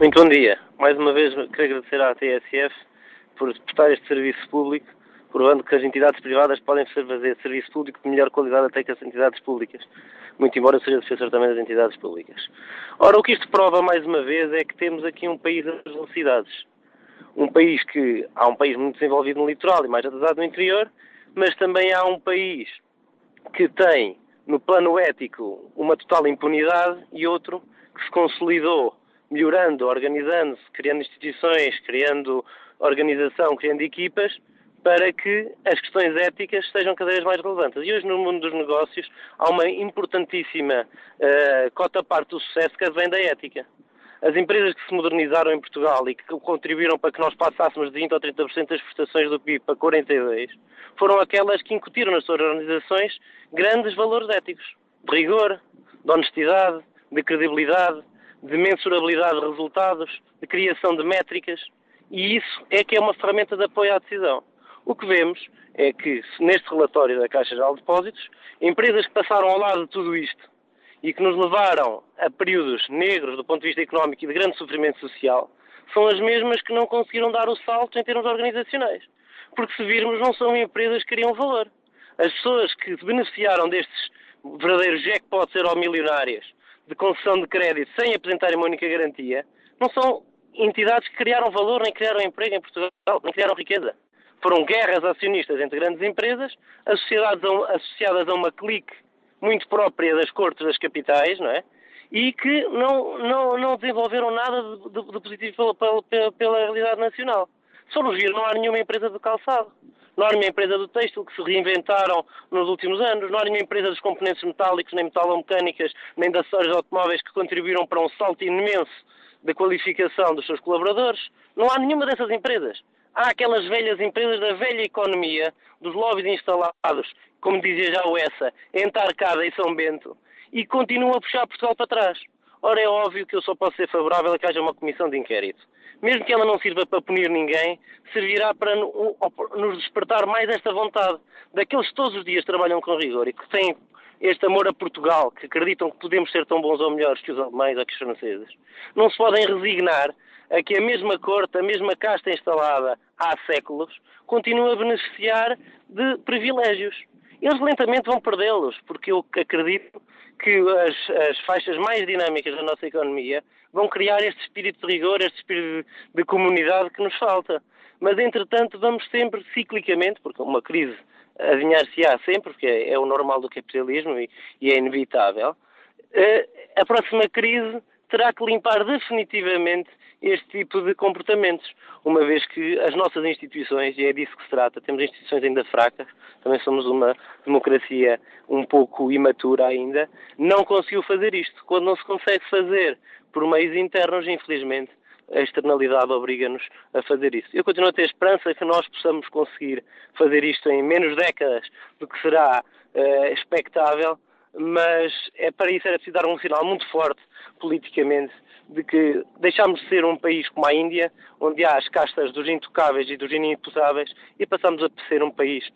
Muito bom dia. Mais uma vez quero agradecer à TSF por prestar este serviço público, provando que as entidades privadas podem fazer serviço público de melhor qualidade até que as entidades públicas, muito embora seja defensor também das entidades públicas. Ora, o que isto prova mais uma vez é que temos aqui um país das velocidades um país que há um país muito desenvolvido no litoral e mais atrasado no interior, mas também há um país que tem no plano ético uma total impunidade e outro que se consolidou melhorando, organizando-se, criando instituições, criando organização, criando equipas, para que as questões éticas sejam cada vez mais relevantes. E hoje, no mundo dos negócios, há uma importantíssima uh, cota parte do sucesso que vem da ética. As empresas que se modernizaram em Portugal e que contribuíram para que nós passássemos de 20% ou 30% das exportações do PIB para 42% foram aquelas que incutiram nas suas organizações grandes valores éticos. De rigor, de honestidade, de credibilidade, de mensurabilidade de resultados, de criação de métricas. E isso é que é uma ferramenta de apoio à decisão. O que vemos é que, neste relatório da Caixa Geral de Depósitos, empresas que passaram ao lado de tudo isto e que nos levaram a períodos negros do ponto de vista económico e de grande sofrimento social, são as mesmas que não conseguiram dar o salto em termos organizacionais. Porque se virmos, não são empresas que criam valor. As pessoas que se beneficiaram destes verdadeiros jackpots euro-milionários de concessão de crédito sem apresentarem uma única garantia, não são entidades que criaram valor, nem criaram emprego em Portugal, nem criaram riqueza. Foram guerras acionistas entre grandes empresas, associadas a uma clique muito própria das cortes das capitais, não é? E que não, não, não desenvolveram nada de, de, de positivo pela, pela, pela, realidade nacional. Só nos viram, não há nenhuma empresa do calçado. Não há nenhuma empresa do têxtil que se reinventaram nos últimos anos. Não há nenhuma empresa dos componentes metálicos, nem metalomecânicas, nem das acessórios automóveis que contribuíram para um salto imenso da qualificação dos seus colaboradores. Não há nenhuma dessas empresas. Há aquelas velhas empresas da velha economia, dos lobbies instalados, como dizia já o Essa, entre Arcada e São Bento, e continuam a puxar Portugal para trás. Ora, é óbvio que eu só posso ser favorável a que haja uma comissão de inquérito. Mesmo que ela não sirva para punir ninguém, servirá para nos despertar mais esta vontade daqueles que todos os dias trabalham com rigor e que têm este amor a Portugal, que acreditam que podemos ser tão bons ou melhores que os alemães ou que os franceses, não se podem resignar a que a mesma corte, a mesma casta instalada há séculos, continua a beneficiar de privilégios. Eles lentamente vão perdê-los, porque eu acredito que as, as, faixas mais dinâmicas da nossa economia vão criar este espírito de rigor, este espírito de, de comunidade que nos falta. Mas, entretanto, vamos sempre ciclicamente, porque uma crise adivinhar-se-á sempre, porque é, é, o normal do capitalismo e, e é inevitável, uh, a próxima crise terá que limpar definitivamente este tipo de comportamentos, uma vez que as nossas instituições, e é disso que se trata, temos instituições ainda fracas, também somos uma democracia um pouco imatura ainda, não conseguiu fazer isto. Quando não se consegue fazer por meios internos, infelizmente, a externalidade obriga-nos a fazer isso. Eu continuo a ter esperança que nós possamos conseguir fazer isto em menos décadas do que será uh, expectável, mas é para isso era preciso dar um sinal muito forte politicamente de que deixamos de ser um país como a Índia, onde há as castas dos intocáveis e dos inimputáveis, e passamos a ser um país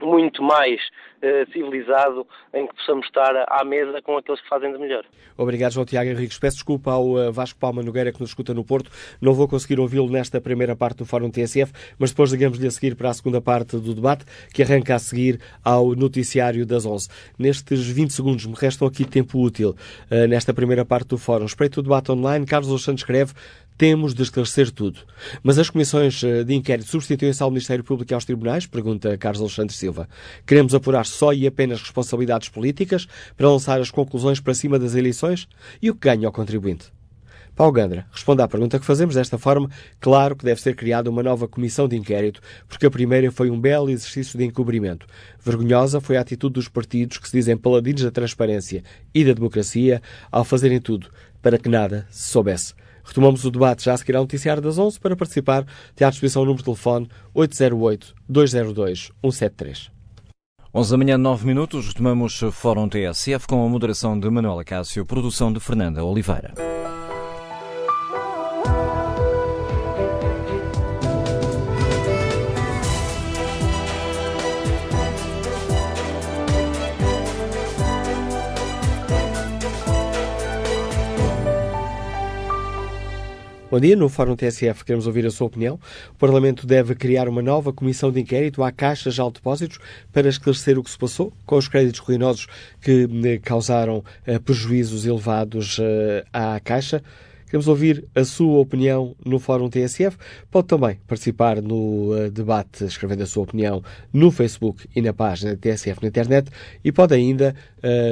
muito mais uh, civilizado em que possamos estar à mesa com aqueles que fazem de melhor. Obrigado, João Tiago Henriques. Peço desculpa ao uh, Vasco Palma Nogueira que nos escuta no Porto. Não vou conseguir ouvi-lo nesta primeira parte do Fórum TSF, mas depois digamos-lhe a seguir para a segunda parte do debate, que arranca a seguir ao noticiário das 11. Nestes 20 segundos me restam aqui tempo útil uh, nesta primeira parte do Fórum. Espreito o debate online. Carlos Santos escreve temos de esclarecer tudo. Mas as comissões eh, de inquérito substituem-se ao Ministério Público e aos tribunais? Pergunta Carlos Alexandre Silva. Queremos apurar só e apenas responsabilidades políticas para lançar as conclusões para cima das eleições? E o que ganha ao contribuinte? Paulo Gandra responde à pergunta que fazemos desta forma. Claro que deve ser criada uma nova comissão de inquérito, porque a primeira foi um belo exercício de encobrimento. Vergonhosa foi a atitude dos partidos que se dizem paladinos da transparência e da democracia ao fazerem tudo para que nada se soubesse. Retomamos o debate já a seguir ao noticiário das 11 para participar. Tem à disposição o número de telefone 808-202-173. 11 da manhã, 9 minutos. Retomamos Fórum TSF com a moderação de Manuela Cássio, produção de Fernanda Oliveira. Bom dia, no Fórum TSF queremos ouvir a sua opinião. O Parlamento deve criar uma nova comissão de inquérito à Caixa de Depósitos para esclarecer o que se passou com os créditos ruinosos que eh, causaram uh, prejuízos elevados uh, à Caixa. Queremos ouvir a sua opinião no Fórum TSF. Pode também participar no uh, debate, escrevendo a sua opinião no Facebook e na página TSF na internet e pode ainda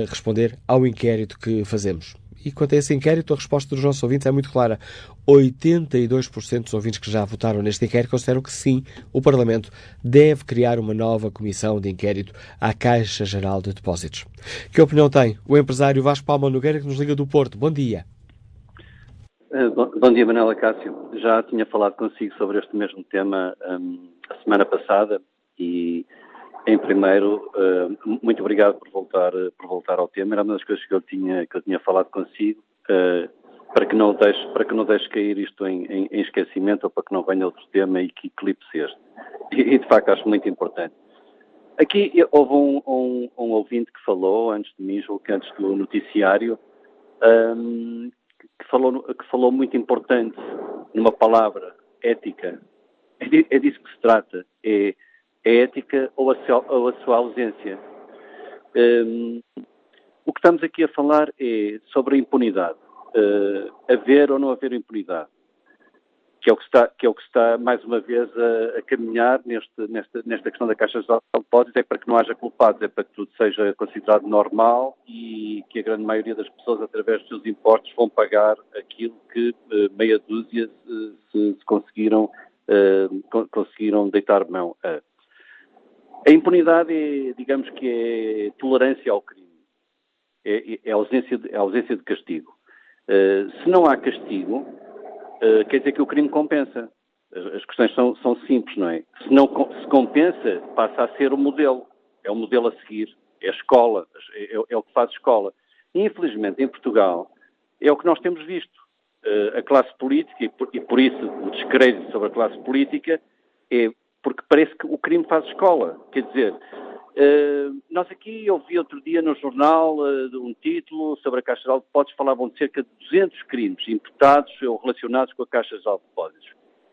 responder ao inquérito que fazemos. E quanto a esse inquérito, a resposta dos nossos ouvintes é muito clara. 82% dos ouvintes que já votaram neste inquérito consideram que sim, o Parlamento deve criar uma nova comissão de inquérito à Caixa Geral de Depósitos. Que opinião tem o empresário Vasco Palma Nogueira, que nos liga do Porto? Bom dia. Eh, bom dia, Manela Cássio. Já tinha falado consigo sobre este mesmo tema um, a semana passada e em primeiro, uh, muito obrigado por voltar, por voltar ao tema. Era uma das coisas que eu tinha, que eu tinha falado consigo. Uh, para que não deixe, para que não deixe cair isto em, em, em esquecimento ou para que não venha outro tema e que eclipse este. E, e de facto acho muito importante. Aqui houve um, um, um, ouvinte que falou, antes de mim, julgo que antes do noticiário, um, que, falou, que falou muito importante numa palavra, ética. É, é disso que se trata. É, é ética ou a, ou a sua ausência. Um, o que estamos aqui a falar é sobre a impunidade. Uh, haver ou não haver impunidade que é o que está, que é o que está mais uma vez a, a caminhar neste, nesta, nesta questão da Caixa de Depósitos, é para que não haja culpados, é para que tudo seja considerado normal e que a grande maioria das pessoas, através dos seus impostos, vão pagar aquilo que uh, meia dúzia se, se, conseguiram, uh, conseguiram deitar mão a. A impunidade é, digamos que é tolerância ao crime, é, é, ausência, de, é ausência de castigo. se não há castigo, uh, quer dizer que o crime compensa. As, as questões são, são, simples, não é? Se não se compensa, passa a ser o modelo. É o modelo a seguir. É a escola. É, é o que faz escola. Infelizmente, em Portugal, é o que nós temos visto. Uh, a classe política, e por, e por, isso o descrédito sobre a classe política, é porque parece que o crime faz escola. Quer dizer, Uh, nós aqui, eu vi outro dia no jornal uh, um título sobre a Caixa de Depósitos, falavam de cerca de 200 crimes imputados ou relacionados com a Caixa de Depósitos.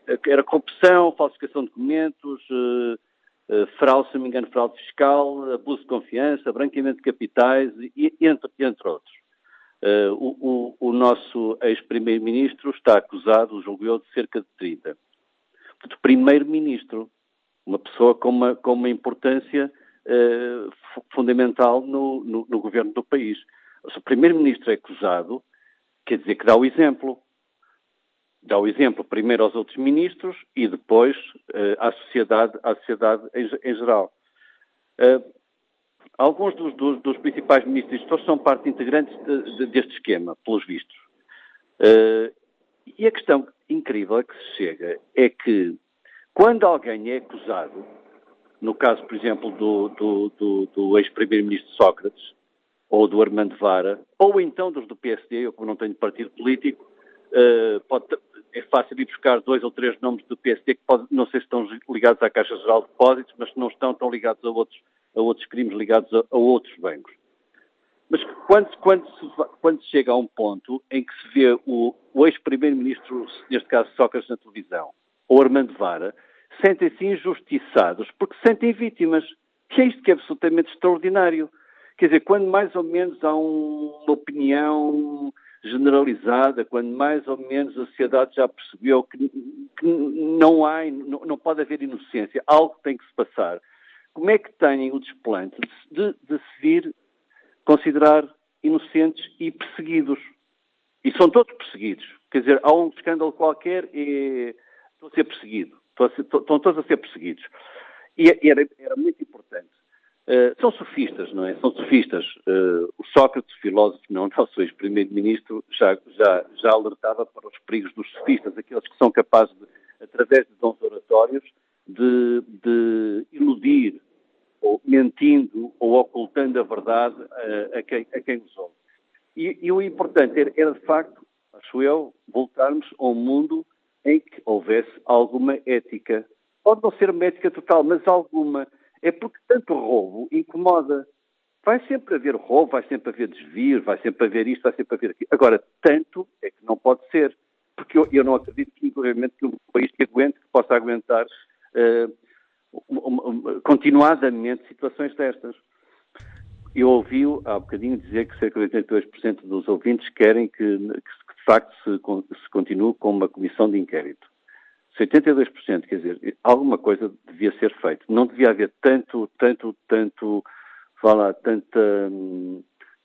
Uh, era corrupção, falsificação de documentos, fraude, se não me engano, fraude fiscal, abuso de confiança, branqueamento de capitais, entre, entre outros. O, o, o, nosso ex-primeiro-ministro está acusado, julgo de cerca de 30. De primeiro-ministro, uma pessoa com uma, com uma importância uh, fundamental no, no, no, governo do país. Se o primeiro-ministro é acusado, quer dizer que dá o exemplo. Dá o exemplo primeiro aos outros ministros e depois uh, à sociedade, à sociedade em, em geral. Uh, alguns dos, dos, dos, principais ministros são parte integrante de, de, deste esquema, pelos vistos. E a questão incrível a que se chega é que, quando alguém é acusado, no caso, por exemplo, do, do, do, do ex-primeiro-ministro Sócrates, ou do Armando Vara, ou então dos do PSD, eu como não tenho partido político, uh, pode, é fácil ir buscar dois ou três nomes do PSD que pode, não sei se estão ligados à Caixa Geral de Depósitos, mas se não estão, estão ligados a outros, a outros crimes ligados a, a outros bancos. Mas quando, quando, se, quando se chega a um ponto em que se vê o, o ex-primeiro-ministro, neste caso Sócrates, na televisão, ou Armando Vara, sentem-se injustiçados porque se sentem vítimas. Que é isto que é absolutamente extraordinário. Quer dizer, quando mais ou menos há um, uma opinião generalizada, quando mais ou menos a sociedade já percebeu que, que não há, não, não, pode haver inocência, algo tem que se passar, como é que têm o desplante de, de vir considerar inocentes e perseguidos? E são todos perseguidos. Quer dizer, há um escândalo qualquer e estou a ser perseguido estão todos a ser perseguidos. E era, era muito importante. Uh, são sofistas, não é? São sofistas. Uh, o Sócrates, filósofo, não, nosso ex-primeiro-ministro, já, já, já alertava para os perigos dos sofistas, aqueles que são capazes, de, através de dons oratórios, de, de iludir, ou mentindo, ou ocultando a verdade uh, a, quem, a quem os ouve. E, e o importante era, era, de facto, acho eu, voltarmos a um mundo em que houvesse alguma ética. Pode não ser uma ética total, mas alguma. É porque tanto roubo incomoda. Vai sempre haver roubo, vai sempre haver desvio, vai sempre haver isto, vai sempre haver aquilo. Agora, tanto é que não pode ser. Porque eu, eu não acredito que, inclusive, que um país que aguente, que possa aguentar uh, continuadamente situações destas. Eu ouvi-o há bocadinho dizer que cerca de 82% dos ouvintes querem que, que, de facto se, se continue com uma comissão de inquérito. 72%, quer dizer, alguma coisa devia ser feita. Não devia haver tanto, tanto, tanto, fala, tanta,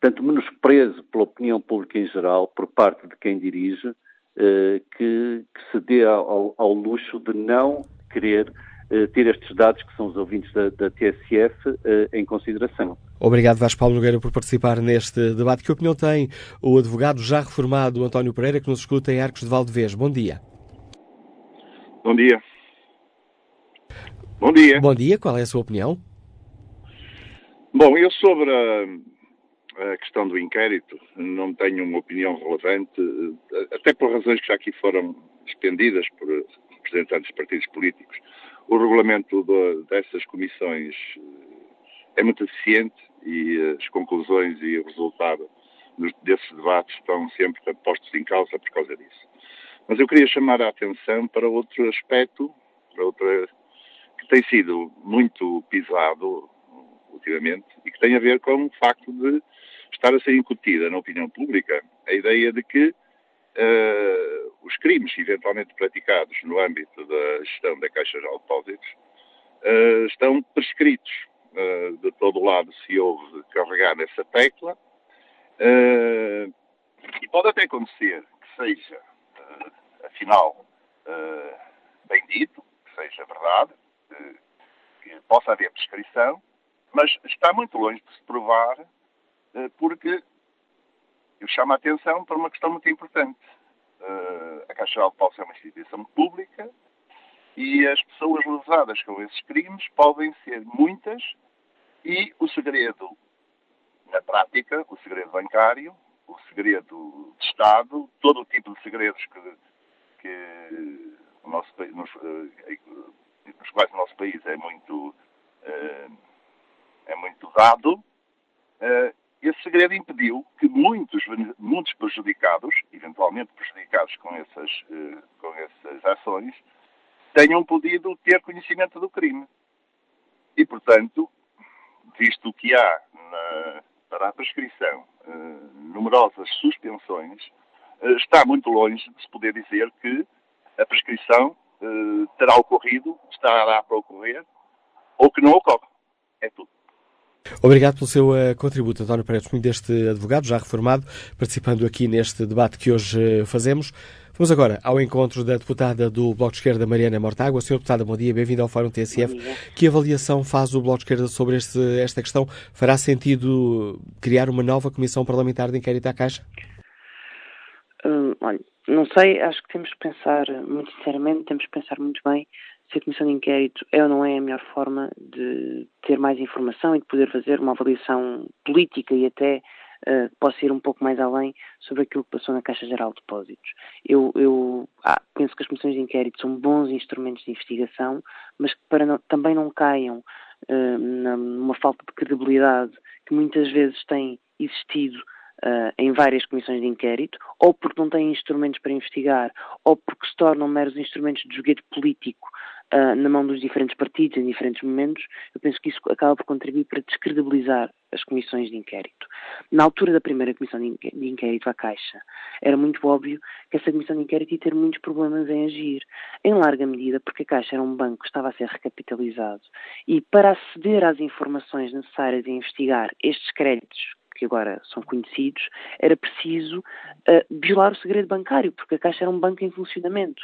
tanto menosprezo pela opinião pública em geral, por parte de quem dirige, eh, que, que, se dê ao, ao, luxo de não querer ter estes dados, que são os ouvintes da, da TSF, eh, em consideração. Obrigado, Vasco Paulo Nogueira, por participar neste debate. Que opinião tem o advogado já reformado António Pereira, que nos escuta em Arcos de Valdevez? Bom dia. Bom dia. Bom dia. Bom dia, qual é a sua opinião? Bom, eu sobre a, a questão do inquérito, não tenho uma opinião relevante, até por razões que já aqui foram expendidas por representantes de partidos políticos. O regulamento de, dessas comissões é muito eficiente e as conclusões e o resultado desses debates estão sempre postos em causa por causa disso. Mas eu queria chamar a atenção para outro aspecto, para outra que tem sido muito pisado ultimamente e que tem a ver com o facto de estar a ser incutida na opinião pública a ideia de que os crimes eventualmente praticados no âmbito da gestão da Caixa de Depósitos uh, estão prescritos. Uh, de todo lado se ouve carregar nessa tecla e pode até acontecer que seja, afinal, bem dito, que seja verdade, que possa haver prescrição, mas está muito longe de se provar, eh, porque eu chamo a atenção para uma questão muito importante. Eh, a Caixa de Depósitos é uma instituição pública e as pessoas lesadas com esses crimes podem ser muitas e o segredo, na prática, o segredo bancário, o segredo de Estado, todo o tipo de segredos que, que o nosso, nos, eh, nos quais o nosso país é muito é muito dado, uh, esse segredo impediu que muitos, muitos prejudicados, eventualmente prejudicados com essas, uh, com essas ações, tenham podido ter conhecimento do crime. E, portanto, visto que há na, para a prescrição uh, numerosas suspensões, está muito longe de se poder dizer que a prescrição terá ocorrido, estará para ocorrer, ou que não ocorre. É tudo. Obrigado pelo seu uh, contributo, António Pereira Pinho, deste advogado, já reformado, participando aqui neste debate que hoje uh, fazemos. Vamos agora ao encontro da deputada do Bloco de Esquerda, Mariana Mortágua. Senhor deputada, bom dia, bem-vindo ao Fórum TSF. Que avaliação faz o Bloco de Esquerda sobre este, esta questão? Fará sentido criar uma nova comissão parlamentar de inquérito à Caixa? Hum, olha, não sei, acho que temos que pensar, muito sinceramente, temos que pensar muito bem se a Comissão de Inquérito é ou não é a melhor forma de ter mais informação e de poder fazer uma avaliação política e até uh, possa ir um pouco mais além sobre aquilo que passou na Caixa Geral de Depósitos. Eu, eu ah, penso que as comissões de inquérito são bons instrumentos de investigação, mas que para não, também não caiam uh, numa falta de credibilidade que muitas vezes tem existido Uh, em várias comissões de inquérito, ou porque não têm instrumentos para investigar, ou porque se tornam meros instrumentos de joguete político uh, na mão dos diferentes partidos em diferentes momentos, eu penso que isso acaba por contribuir para descredibilizar as comissões de inquérito. Na altura da primeira comissão de inquérito à Caixa, era muito óbvio que essa comissão de inquérito ia ter muitos problemas em agir, em larga medida porque a Caixa era um banco que estava a ser recapitalizado e para aceder às informações necessárias a investigar estes créditos que agora são conhecidos, era preciso uh, violar o segredo bancário, porque a Caixa era um banco em funcionamento.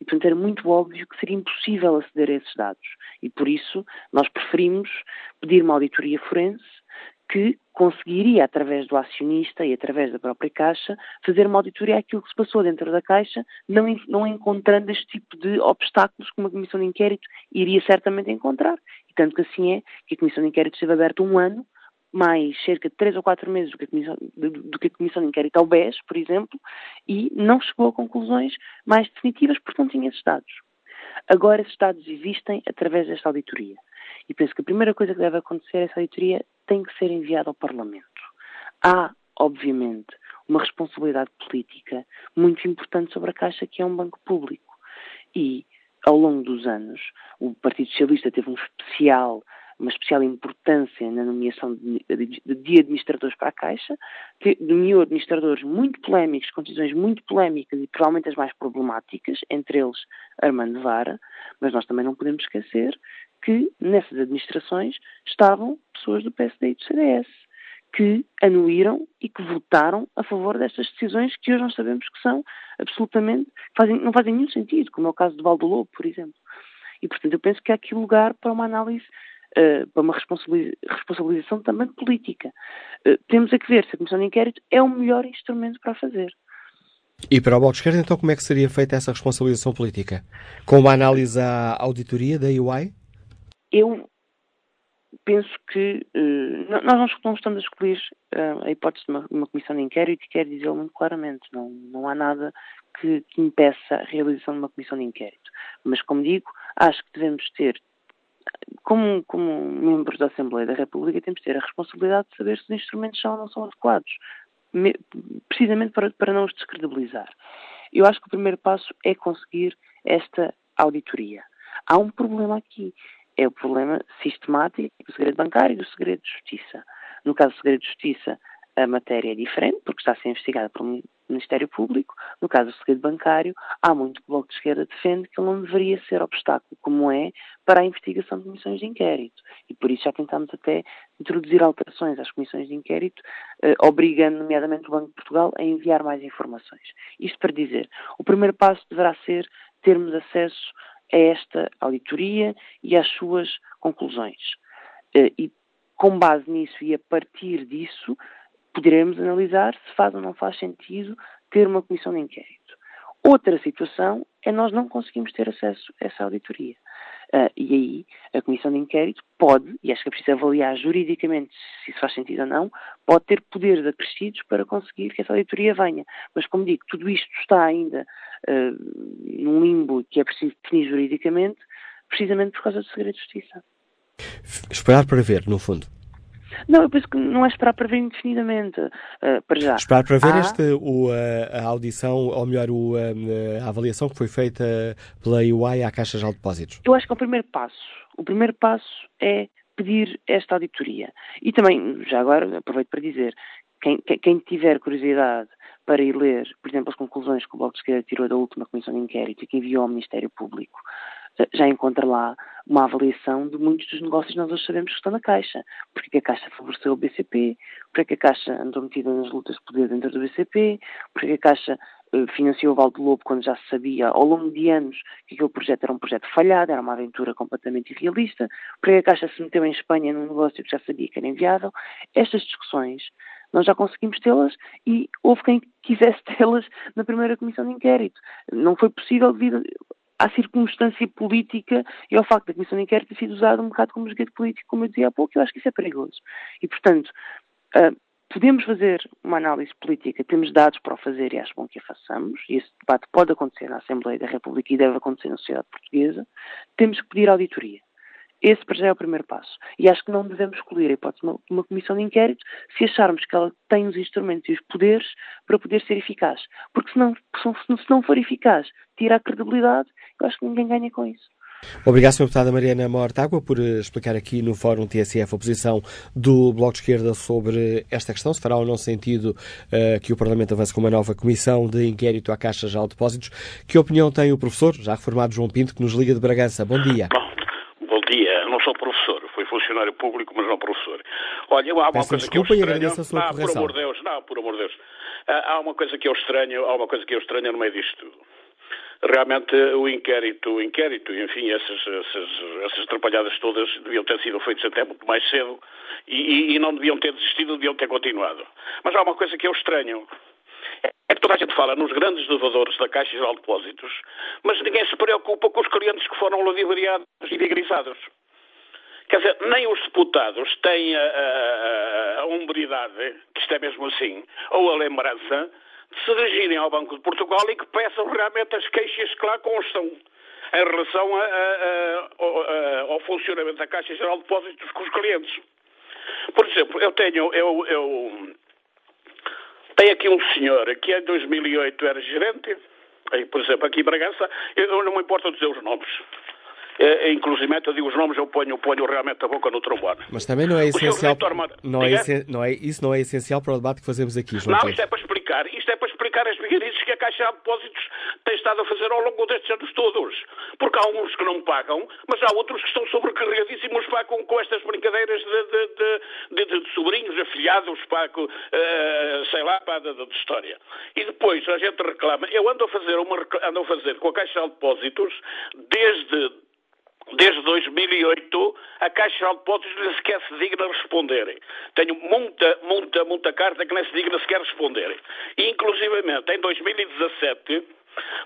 E, portanto, era muito óbvio que seria impossível aceder a esses dados. E, por isso, nós preferimos pedir uma auditoria forense que conseguiria, através do acionista e através da própria Caixa, fazer uma auditoria àquilo que se passou dentro da Caixa, não, não encontrando este tipo de obstáculos que uma comissão de inquérito iria certamente encontrar. E tanto que assim é que a comissão de inquérito esteve aberta um ano mais cerca de três ou quatro meses do que a Comissão, do que a comissão de Inquérito ao BES, por exemplo, e não chegou a conclusões mais definitivas porque não tinha esses dados. Agora esses dados existem através desta auditoria. E penso que a primeira coisa que deve acontecer, essa auditoria tem que ser enviada ao Parlamento. Há, obviamente, uma responsabilidade política muito importante sobre a Caixa, que é um banco público. E, ao longo dos anos, o Partido Socialista teve um especial uma especial importância na nomeação de, de, de administradores para a Caixa, que nomeou administradores muito polémicos, com decisões muito polémicas e provavelmente as mais problemáticas, entre eles Armando Vara, mas nós também não podemos esquecer que nessas administrações estavam pessoas do PSD e do CDS, que anuíram e que votaram a favor destas decisões que hoje nós sabemos que são absolutamente, fazem, não fazem nenhum sentido, como é o caso de Valdo Lobo, por exemplo. E, portanto, eu penso que há aqui lugar para uma análise uh, para uma responsabilização também política. Uh, temos a que ver se a Comissão de Inquérito é o melhor instrumento para fazer. E para o Bloco de Esquerda, então, como é que seria feita essa responsabilização política? Com uma análise à auditoria da UI? Eu, penso que uh, nós não, estamos a escolher uh, a hipótese de uma, uma, comissão de inquérito e quero dizer muito claramente. Não, não há nada que, que impeça a realização de uma comissão de inquérito. Mas, como digo, acho que devemos ter, como, como membros da Assembleia da República, temos de ter a responsabilidade de saber se os instrumentos são ou não são adequados, me, precisamente para, para não os descredibilizar. Eu acho que o primeiro passo é conseguir esta auditoria. Há um problema aqui. É o problema sistemático do segredo bancário e do segredo de justiça. No caso do segredo de justiça, a matéria é diferente, porque está a ser investigada pelo Ministério Público. No caso do segredo bancário, há muito que o Bloco de Esquerda defende que ele não deveria ser obstáculo, como é, para a investigação de comissões de inquérito. E por isso já tentámos até introduzir alterações às comissões de inquérito, eh, obrigando, nomeadamente, o Banco de Portugal a enviar mais informações. Isto para dizer, o primeiro passo deverá ser termos acesso a esta auditoria e às suas conclusões. Eh, e com base nisso e a partir disso, poderemos analisar se faz ou não faz sentido ter uma comissão de inquérito. Outra situação é nós não conseguimos ter acesso a essa auditoria. Uh, e aí a comissão de inquérito pode, e acho que é preciso avaliar juridicamente se isso faz sentido ou não, pode ter poderes acrescidos para conseguir que essa auditoria venha. Mas, como digo, tudo isto está ainda uh, num limbo que é preciso definir juridicamente, precisamente por causa do segredo de justiça. Esperar para ver, no fundo. Não, eu penso que não é esperar para ver indefinidamente, uh, para já. Esperar para ver ah. este, o, a, audição, ou melhor, o, a, avaliação que foi feita pela UI à Caixa de Depósitos. Eu acho que é o primeiro passo. O primeiro passo é pedir esta auditoria. E também, já agora, aproveito para dizer, quem, quem tiver curiosidade para ir ler, por exemplo, as conclusões que o Bloco de Esquerda tirou da última Comissão de Inquérito e que enviou ao Ministério Público, já encontra lá uma avaliação de muitos dos negócios que nós hoje sabemos que estão na Caixa. Porque a Caixa favoreceu o BCP, porque a Caixa andou metida nas lutas de poder dentro do BCP, porque a Caixa uh, financiou o Val do Lobo quando já se sabia ao longo de anos que aquele projeto era um projeto falhado, era uma aventura completamente irrealista, porque a Caixa se meteu em Espanha num negócio que já sabia que era inviável. Estas discussões nós já conseguimos tê-las e houve quem quisesse (laughs) tê-las na primeira comissão de inquérito. Não foi possível devido à circunstância política e ao facto da Comissão de Inquérito ter sido usada um bocado como joguete político, como eu dizia há pouco, eu acho que isso é perigoso. E, portanto, uh, podemos fazer uma análise política, temos dados para o fazer e acho bom que a façamos, e esse debate pode acontecer na Assembleia da República e deve acontecer na sociedade portuguesa, temos que pedir auditoria. Esse para já é o primeiro passo. E acho que não devemos excluir a hipótese de uma, uma, comissão de inquérito se acharmos que ela tem os instrumentos e os poderes para poder ser eficaz. Porque se não, se não for eficaz, tira a credibilidade, eu acho que ninguém ganha com isso. Obrigado, Sra. Deputada Mariana Mortágua, por eh, explicar aqui no Fórum TSF a posição do Bloco de Esquerda sobre esta questão. Se fará ou não sentido uh, que o Parlamento avance com uma nova comissão de inquérito à Caixa de Depósitos. Que opinião tem o professor, já reformado João Pinto, que nos liga de Bragança? Bom dia. Bom, bom dia. Não sou professor, fui funcionário público, mas não professor. Olha, há uma Peço coisa que eu estranho... a sua não, por amor de Deus, não, por amor de Deus. Há uma coisa que eu estranho, há uma coisa que eu estranho no meio disto tudo realmente o inquérito, o inquérito, enfim, essas, essas, essas atrapalhadas todas deviam ter sido feitas até muito mais cedo e, e, e, não deviam ter desistido, deviam ter continuado. Mas há uma coisa que eu estranho. É que toda a gente fala nos grandes devedores da Caixa Geral de Depósitos, mas ninguém se preocupa com os clientes que foram lavivariados e digrisados. Quer dizer, nem os deputados têm a, a, a umbridade, que isto é mesmo assim, ou a lembrança se dirigirem ao Banco de Portugal e que peçam realmente as queixas que lá constam em relação a, a, a, ao funcionamento da Caixa Geral de Depósitos com os clientes. Por exemplo, eu tenho, eu, eu tenho aqui um senhor que em 2008 era gerente, por exemplo, aqui em Bragança, eu não me importa dizer os nomes. É, inclusive, eu digo os nomes, eu ponho, ponho realmente a boca no trombone. Mas também não é essencial. Não é, não é, isso não é essencial para o debate que fazemos aqui, João Não, isto é para explicar. Isto é para explicar as vigarices que a Caixa de Depósitos tem estado a fazer ao longo destes anos todos. Porque há uns que não pagam, mas há outros que estão sobrecarregadíssimos pá, com, com estas brincadeiras de, de, de, de sobrinhos, afilhados, pá, com, uh, sei lá, pá, de, de, história. E depois a gente reclama. Eu ando a fazer, uma, ando a fazer com a Caixa de Depósitos desde Desde 2008, a Caixa de Depósitos nem sequer se digna responder. Tenho muita, muita, muita carta que nem se digna sequer responder. E, inclusivamente, em 2017,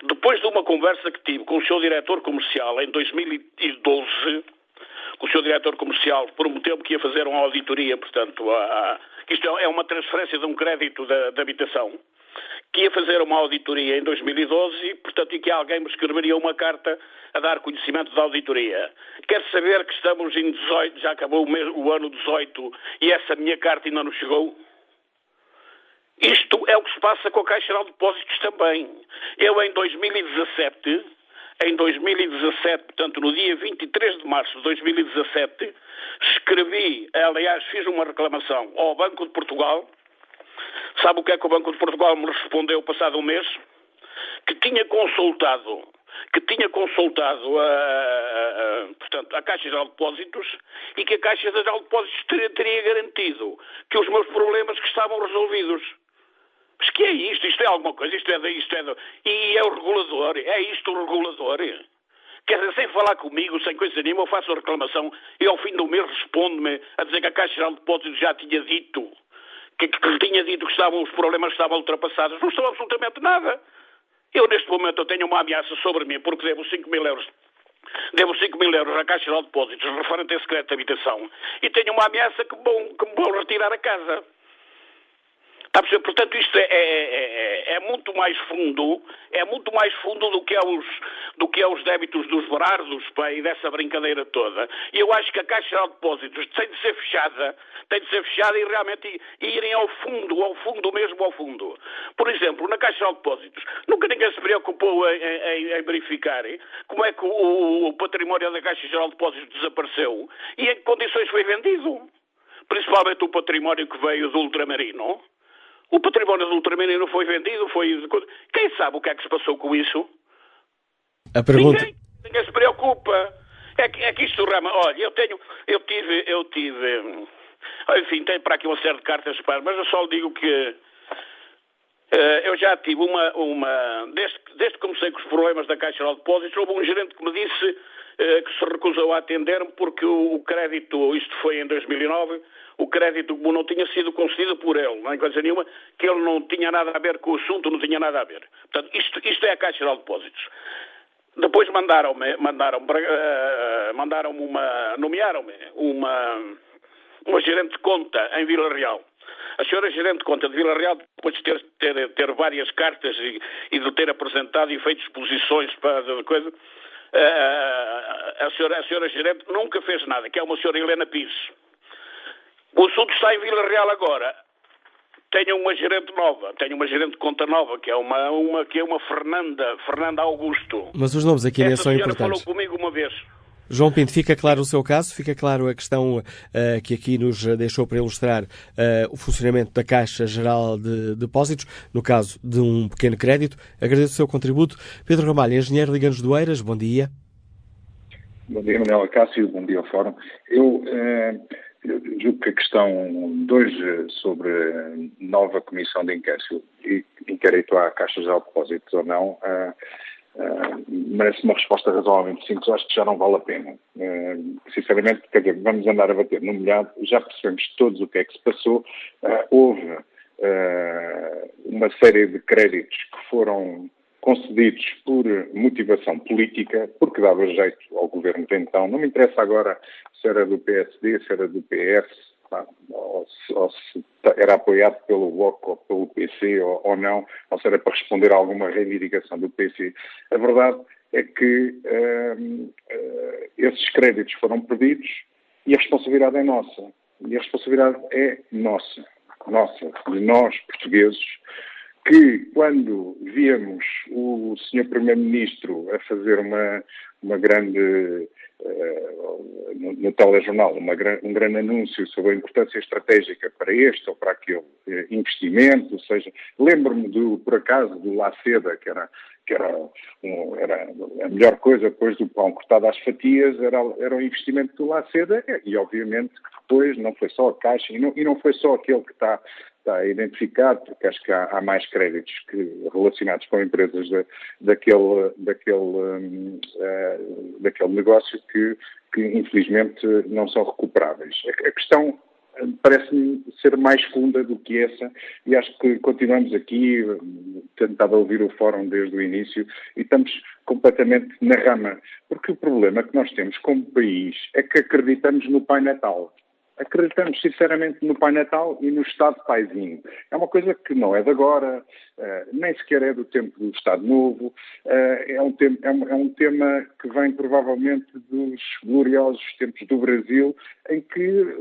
depois de uma conversa que tive com o seu diretor comercial em 2012, o seu diretor comercial prometeu-me que ia fazer uma auditoria, portanto, a, a, isto é uma transferência de um crédito da habitação, que ia fazer uma auditoria em 2012 e, portanto, e que alguém me escreveria uma carta a dar conhecimento da auditoria. Quero saber que estamos em 18, já acabou o, mês, o ano 18 e essa minha carta ainda não chegou? Isto é o que se passa com a Caixa Geral de Depósitos também. Eu, em 2017, em 2017, portanto, no dia 23 de março de 2017, escrevi, aliás, fiz uma reclamação ao Banco de Portugal. Sabe o que é que o Banco de Portugal me respondeu passado um mês? Que tinha consultado que tinha consultado a, a, a, portanto, a Caixa Geral de Depósitos e que a Caixa Geral de Depósitos teria, teria garantido que os meus problemas que estavam resolvidos. Mas que é isto? Isto é alguma coisa? Isto é, de, isto é de, e é o regulador? É isto o regulador? Quer dizer, sem falar comigo, sem coisa nenhuma, eu faço a reclamação e ao fim do mês responde-me a dizer que a Caixa Geral de Depósitos já tinha dito, que, que tinha dito que estavam, os problemas estavam ultrapassados. Não estou absolutamente nada. Eu, neste momento, eu tenho uma ameaça sobre mim porque devo 5 mil euros devo 5 mil euros à Caixa Geral de Depósitos referente a esse crédito de habitação e tenho uma ameaça que vão, que me vão retirar a casa. Está a? Portanto, isto é, é, é, é, muito mais fundo, é muito mais fundo do que é os, do que é os débitos dos Berardos pá, e dessa brincadeira toda. E eu acho que a Caixa de Depósitos tem de ser fechada, tem de ser fechada e realmente irem ao fundo, ao fundo mesmo ao fundo. Por exemplo, na Caixa de Depósitos, nunca ninguém se preocupou em, em, em verificar como é que o, o património da Caixa Geral de Depósitos desapareceu e em que condições foi vendido. Principalmente o património que veio do ultramarino. O património do Ultramarino foi vendido, foi... Quem sabe o que é que se passou com isso? A pergunta... Ninguém, ninguém se preocupa. É que, é que isto rama... Olha, eu tenho... Eu tive... Eu tive... Enfim, tenho para aqui uma série de cartas para... Mas eu só lhe digo que... Uh, eu já tive uma... uma desde, desde que comecei com os problemas da Caixa de Depósitos, houve um gerente que me disse uh, que se recusou a atender-me porque o, o crédito... Isto foi em 2009 o crédito como não tinha sido concedido por ele, não é coisa nenhuma, que ele não tinha nada a ver com o assunto, não tinha nada a ver. Portanto, isto, isto é a Caixa de Depósitos. Depois mandaram-me, mandaram-me, uh, mandaram-me uma, nomearam-me uma, uma gerente de conta em Vila Real. A senhora gerente de conta de Vila Real, depois de ter, ter, ter várias cartas e, e, de ter apresentado e feito exposições para coisa, uh, a, senhora, a senhora gerente nunca fez nada, que é uma senhora Helena Pires. O assunto está em Vila Real agora. Tenho uma gerente nova, tenho uma gerente de conta nova, que é uma, uma, que é uma Fernanda, Fernanda Augusto. Mas os nomes aqui nem são importantes. falou comigo uma vez. João Pinto, fica claro o seu caso, fica claro a questão uh, que aqui nos deixou para ilustrar uh, o funcionamento da Caixa Geral de Depósitos, no caso de um pequeno crédito. Agradeço o seu contributo. Pedro Ramalho, engenheiro Liganos do Eiras, bom dia. Bom dia, Manuela Cássio, bom dia ao Fórum. Eu. Uh eu julgo que a questão 2 sobre nova comissão de inquérito, inquérito à Caixa de Depósitos ou não, uh, uh, merece uma resposta razoavelmente simples. Acho que já não vale a pena. Uh, sinceramente, quer dizer, vamos andar a bater no molhado, já percebemos todos o que é que se passou. houve uma série de créditos que foram concedidos por motivação política, porque dava jeito ao governo de então. Não me interessa agora se era do PSD, se era do PS, ou se, ou se era apoiado pelo Bloco ou pelo PC ou, ou, não, ou se era para responder a alguma reivindicação do PC. A verdade é que uh, uh, esses créditos foram perdidos e a responsabilidade é nossa. E a responsabilidade é nossa, nossa, de nós, portugueses, que quando víamos o Sr. Primeiro-Ministro a fazer uma, uma grande, uh, no, no telejornal, uma, um grande anúncio sobre a importância estratégica para este ou para aquele uh, investimento, ou seja, lembro-me, do, por acaso, do Laceda, que era que era, um, era, a melhor coisa depois do pão cortado às fatias, era, era o investimento do Laceda e, obviamente, que depois não foi só a Caixa e não, e não foi só aquele que está, está identificado, porque acho que há, há mais créditos que, relacionados com empresas de, daquele, daquele, um, uh, daquele negócio que, que, infelizmente, não são recuperáveis. A, a questão parece-me ser mais funda do que essa e acho que continuamos aqui, tentado ouvir o fórum desde o início e estamos completamente na rama, porque o problema que nós temos como país é que acreditamos no Pai Natal. Acreditamos sinceramente no Pai Natal e no Estado Paizinho. É uma coisa que não é de agora, uh, nem sequer é do tempo do Estado Novo, uh, é, um tema, é, é um tema que vem provavelmente dos gloriosos tempos do Brasil, em que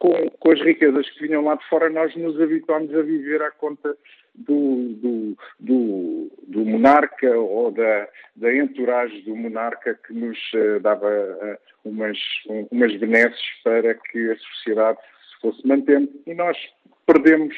com, com, as riquezas que vinham lá de fora, nós nos habituámos a viver à conta do, do, do, do monarca ou da, da entourage do monarca que nos uh, dava uh, umas, um, umas benesses para que a sociedade se fosse mantendo. E nós perdemos,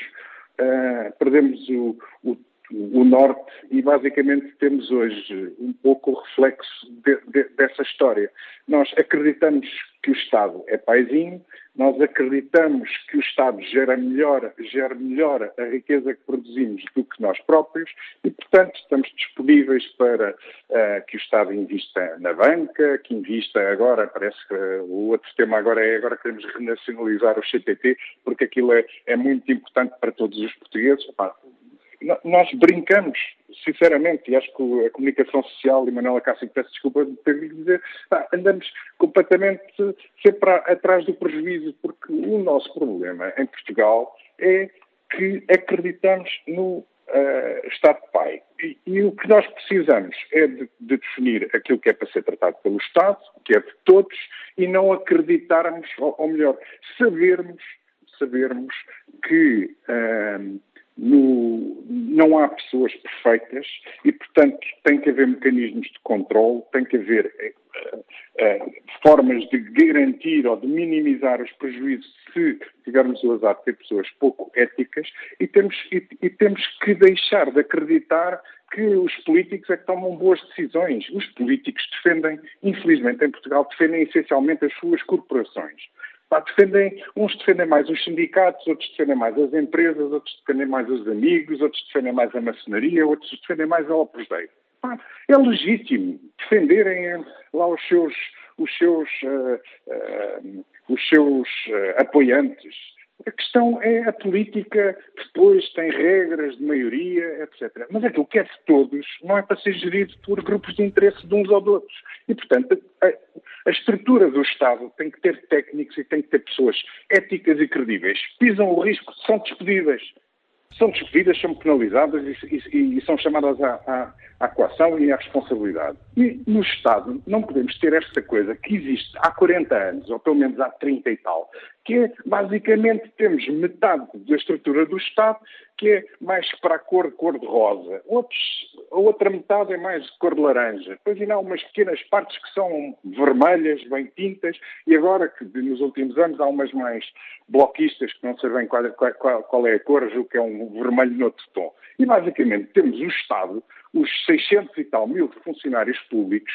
uh, perdemos o, o o norte e basicamente temos hoje um pouco o reflexo de, de, dessa história. Nós acreditamos que o Estado é paizinho, nós acreditamos que o Estado gera melhor, gera melhor a riqueza que produzimos do que nós próprios e, portanto, estamos disponíveis para uh, que o Estado invista na banca, que invista agora, parece que uh, o outro tema agora é agora queremos renacionalizar o CTT, porque aquilo é, é muito importante para todos os portugueses. Opa, nós brincamos, sinceramente, e acho que a comunicação social, e Manuela Cássio, peço desculpa de ter de dizer, andamos completamente sempre atrás do prejuízo, porque o nosso problema em Portugal é que acreditamos no uh, Estado Pai. E, e, o que nós precisamos é de, de, definir aquilo que é para ser tratado pelo Estado, que é de todos, e não acreditarmos, ou, ou melhor, sabermos, sabermos que. Uh, no, não há pessoas perfeitas e, portanto, tem que haver mecanismos de controle, tem que haver uh, uh, formas de garantir ou de minimizar os prejuízos se tivermos o azar de ter pessoas pouco éticas e temos, e, e temos que deixar de acreditar que os políticos é que tomam boas decisões. Os políticos defendem, infelizmente em Portugal, defendem essencialmente as suas corporações. Defendem, uns defendem mais os sindicatos, outros defendem mais as empresas, outros defendem mais os amigos, outros defendem mais a maçonaria, outros defendem mais a Opus Dei. É legítimo defenderem lá os seus, os seus, uh, uh, os seus uh, apoiantes. A questão é a política, depois tem regras de maioria, etc. Mas aquilo que é de todos não é para ser gerido por grupos de interesse de uns ou de outros. E, portanto, a, estrutura do Estado tem que ter técnicos e tem que ter pessoas éticas e credíveis. Pisam o risco, são despedidas são despedidas, são penalizadas e, e, e são chamadas à, à, à, coação e à responsabilidade. E no Estado não podemos ter esta coisa que existe há 40 anos, ou pelo menos há 30 e tal, que é, basicamente, temos metade da estrutura do Estado que é mais para a cor, cor de rosa. Outros, a outra metade é mais de cor de laranja. Depois ainda há umas pequenas partes que são vermelhas, bem tintas, e agora que nos últimos anos há umas mais bloquistas, que não sei bem qual, qual, qual é a cor, julgo que é um vermelho noutro tom. E basicamente temos o Estado, os 600 e tal mil funcionários públicos,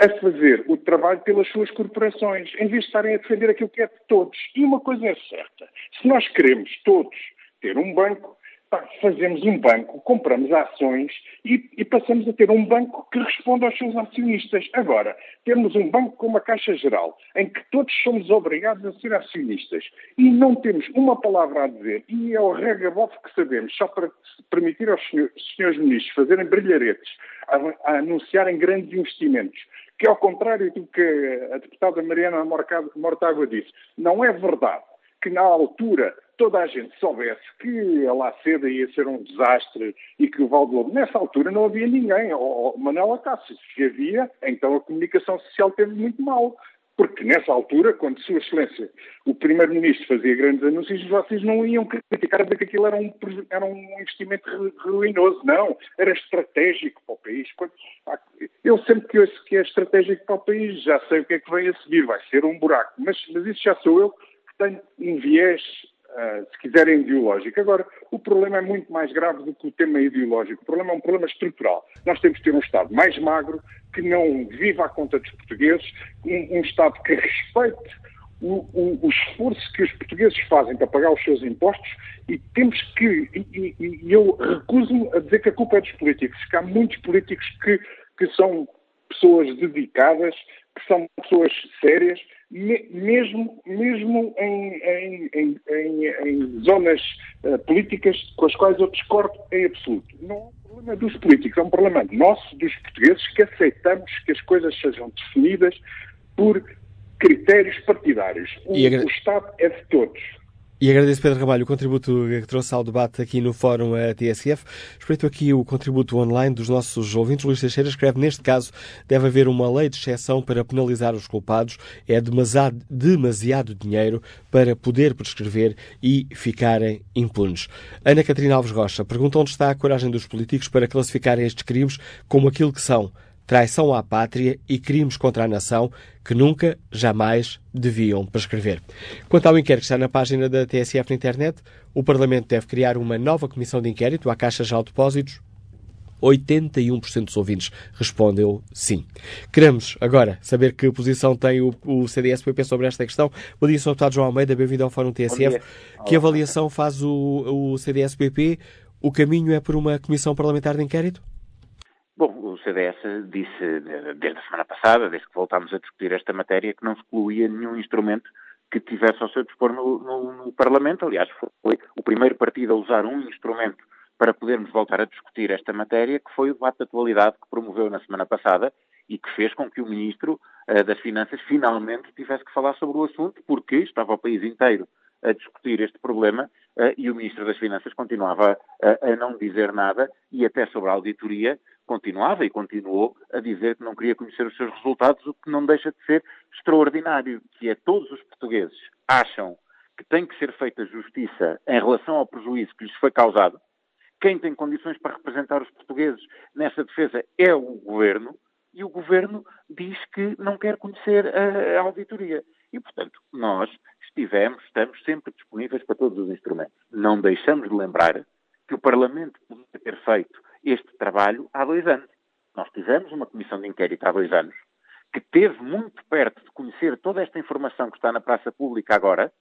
a fazer o trabalho pelas suas corporações, em vez de estarem a defender aquilo que é de todos. E uma coisa é certa: se nós queremos todos ter um banco, fazemos um banco, compramos ações e, e, passamos a ter um banco que responde aos seus acionistas. Agora, temos um banco com uma caixa geral, em que todos somos obrigados a ser acionistas e não temos uma palavra a dizer, e é o regabof que sabemos, só para permitir aos senhores, senhores ministros fazerem brilharetes, a, a anunciarem grandes investimentos, que ao contrário do que a deputada Mariana Mortágua disse, não é verdade que na altura toda a gente soubesse que a Laceda ia ser um desastre e que o Valdouro, nessa altura não havia ninguém, ou Manuel Acácio, se havia, então a comunicação social teve muito mal. Porque nessa altura, quando Sua Excelência, o Primeiro-Ministro fazia grandes anúncios, vocês não iam criticar dizer que aquilo era um, era um investimento ruinoso. Não, era estratégico para o país. Eu sempre que ouço que é estratégico para o país, já sei o que é que vem a seguir, vai ser um buraco. Mas, mas isso já sou eu que tenho um viés Uh, se quiserem, ideológico. Agora, o problema é muito mais grave do que o tema ideológico. O problema é um problema estrutural. Nós temos que ter um Estado mais magro, que não viva à conta dos portugueses, um, um Estado que respeite o, o, o, esforço que os portugueses fazem para pagar os seus impostos e temos que, e, e, e eu recuso-me a dizer que a culpa é dos políticos, que há muitos políticos que, que são pessoas dedicadas, que são pessoas sérias, me, mesmo, mesmo em, em, em, em zonas uh, políticas com as quais eu discordo em absoluto. Não é um problema dos políticos, é um problema nosso, dos portugueses, que aceitamos que as coisas sejam definidas por critérios partidários. O, o Estado é de todos. E agradeço, Pedro Ramalho, o contributo que trouxe ao debate aqui no Fórum TSF. Espreito aqui o contributo online dos nossos ouvintes. Luís Teixeira escreve, neste caso, deve haver uma lei de exceção para penalizar os culpados. É demasiado, demasiado dinheiro para poder prescrever e ficarem impunes. Ana Catarina Alves Rocha pergunta onde está a coragem dos políticos para classificarem estes crimes como aquilo que são traição à pátria e crimes contra a nação que nunca, jamais deviam prescrever. Quanto ao inquérito que está na página da TSF na internet, o Parlamento deve criar uma nova comissão de inquérito à Caixa de Depósitos. 81% dos ouvintes respondeu sim. Queremos agora saber que posição tem o, o CDS-PP sobre esta questão. Bom dia, Sr. Deputado João Almeida, bem-vindo ao Fórum TSF. Que avaliação faz o, o CDS-PP? O caminho é por uma comissão parlamentar de inquérito? Bom, o CDS disse desde a semana passada, desde que voltámos a discutir esta matéria, que não excluía nenhum instrumento que tivesse ao seu dispor no, no, no, Parlamento. Aliás, foi o primeiro partido a usar um instrumento para podermos voltar a discutir esta matéria, que foi o debate de atualidade que promoveu na semana passada e que fez com que o Ministro uh, das Finanças finalmente tivesse que falar sobre o assunto, porque estava o país inteiro a discutir este problema uh, e o Ministro das Finanças continuava a, a não dizer nada e até sobre a auditoria continuava e continuou a dizer que não queria conhecer os seus resultados, o que não deixa de ser extraordinário, que é todos os portugueses acham que tem que ser feita justiça em relação ao prejuízo que lhes foi causado. Quem tem condições para representar os portugueses nessa defesa é o governo, e o governo diz que não quer conhecer a, a auditoria. E, portanto, nós estivemos, estamos sempre disponíveis para todos os instrumentos. Não deixamos de lembrar que o Parlamento podia ter feito este trabalho há dois anos. Nós tivemos uma comissão de inquérito há dois anos que teve muito perto de conhecer toda esta informação que está na praça pública agora,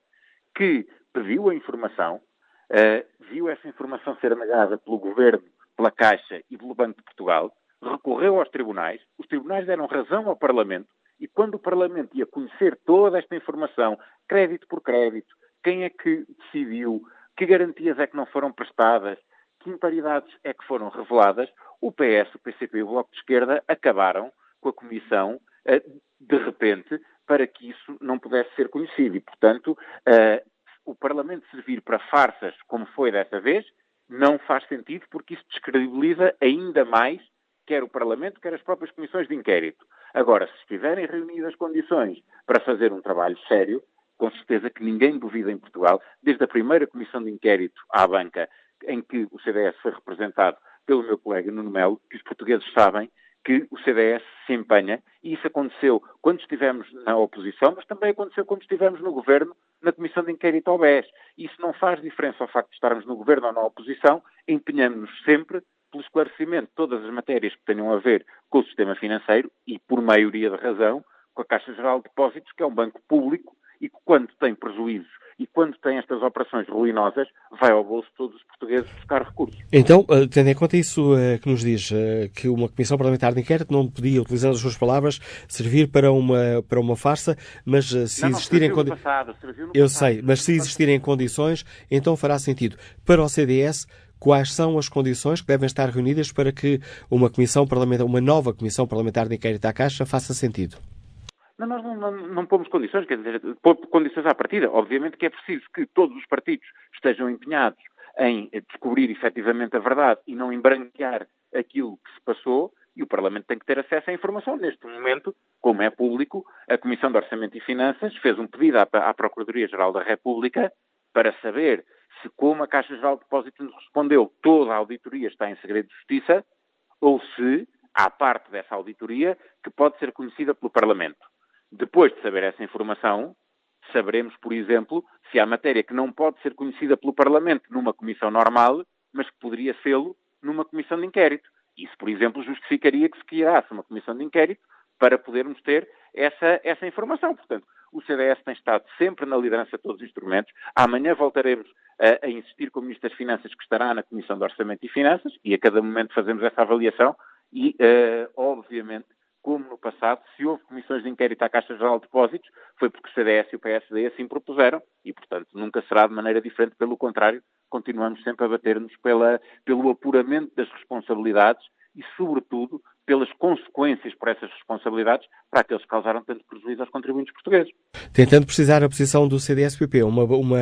que pediu a informação, uh, viu essa informação ser negada pelo Governo, pela Caixa e pelo Banco de Portugal, recorreu aos tribunais, os tribunais deram razão ao Parlamento, e quando o Parlamento ia conhecer toda esta informação, crédito por crédito, quem é que decidiu, que garantias é que não foram prestadas, que imparidades é que foram reveladas, o PS, o PCP e o Bloco de Esquerda acabaram com a Comissão eh, de repente para que isso não pudesse ser conhecido. E, portanto, eh, o Parlamento servir para farsas, como foi dessa vez, não faz sentido porque isso descredibiliza ainda mais quer o Parlamento, quer as próprias comissões de inquérito. Agora, se estiverem reunidas condições para fazer um trabalho sério, com certeza que ninguém duvida em Portugal, desde a primeira comissão de inquérito à banca em que o CDS foi representado pelo meu colega Nuno Melo, que os portugueses sabem que o CDS se empenha, e isso aconteceu quando estivemos na oposição, mas também aconteceu quando estivemos no governo, na Comissão de Inquérito ao BES. Isso não faz diferença ao facto de estarmos no governo ou na oposição, empenhamos-nos sempre pelo esclarecimento de todas as matérias que tenham a ver com o sistema financeiro e, por maioria de razão, com a Caixa Geral de Depósitos, que é um banco público e que, quando tem prejuízos e quando tem estas operações ruinosas, vai ao bolso de todos os portugueses buscar recursos. Então, eh, tendo em conta isso eh, que nos diz, eh, que uma comissão parlamentar de inquérito não podia, utilizando as suas palavras, servir para uma, para uma farsa, mas se não, existirem condições. Eu sei, mas se existirem condições, então fará sentido. Para o CDS, quais são as condições que devem estar reunidas para que uma comissão parlamentar, uma nova comissão parlamentar de inquérito à Caixa faça sentido? Não, nós não, não, não pomos condições, quer dizer, pôr condições à partida. Obviamente que é preciso que todos os partidos estejam empenhados em descobrir efetivamente a verdade e não embranquear aquilo que se passou, e o Parlamento tem que ter acesso à informação. Neste momento, como é público, a Comissão de Orçamento e Finanças fez um pedido à, à Procuradoria-Geral da República para saber se, como a Caixa Geral de Depósitos nos respondeu, toda a auditoria está em segredo de justiça, ou se há parte dessa auditoria que pode ser conhecida pelo Parlamento. Depois de saber essa informação, saberemos, por exemplo, se há matéria que não pode ser conhecida pelo Parlamento numa comissão normal, mas que poderia sê-lo numa comissão de inquérito. Isso, por exemplo, justificaria que se criasse uma comissão de inquérito para podermos ter essa, essa informação. Portanto, o CDS tem estado sempre na liderança de todos os instrumentos. Amanhã voltaremos a, a insistir com o Ministro das Finanças, que estará na Comissão de Orçamento e Finanças, e a cada momento fazemos essa avaliação e, uh, obviamente, como no passado, se houve comissões de inquérito à Caixa Geral de Depósitos, foi porque o CDS e o PSD assim propuseram e, portanto, nunca será de maneira diferente. Pelo contrário, continuamos sempre a bater-nos pelo apuramento das responsabilidades e, sobretudo, pelas consequências por essas responsabilidades para aqueles que causaram tanto prejuízo aos contribuintes portugueses. Tentando precisar a posição do CDS-PP, uma, uma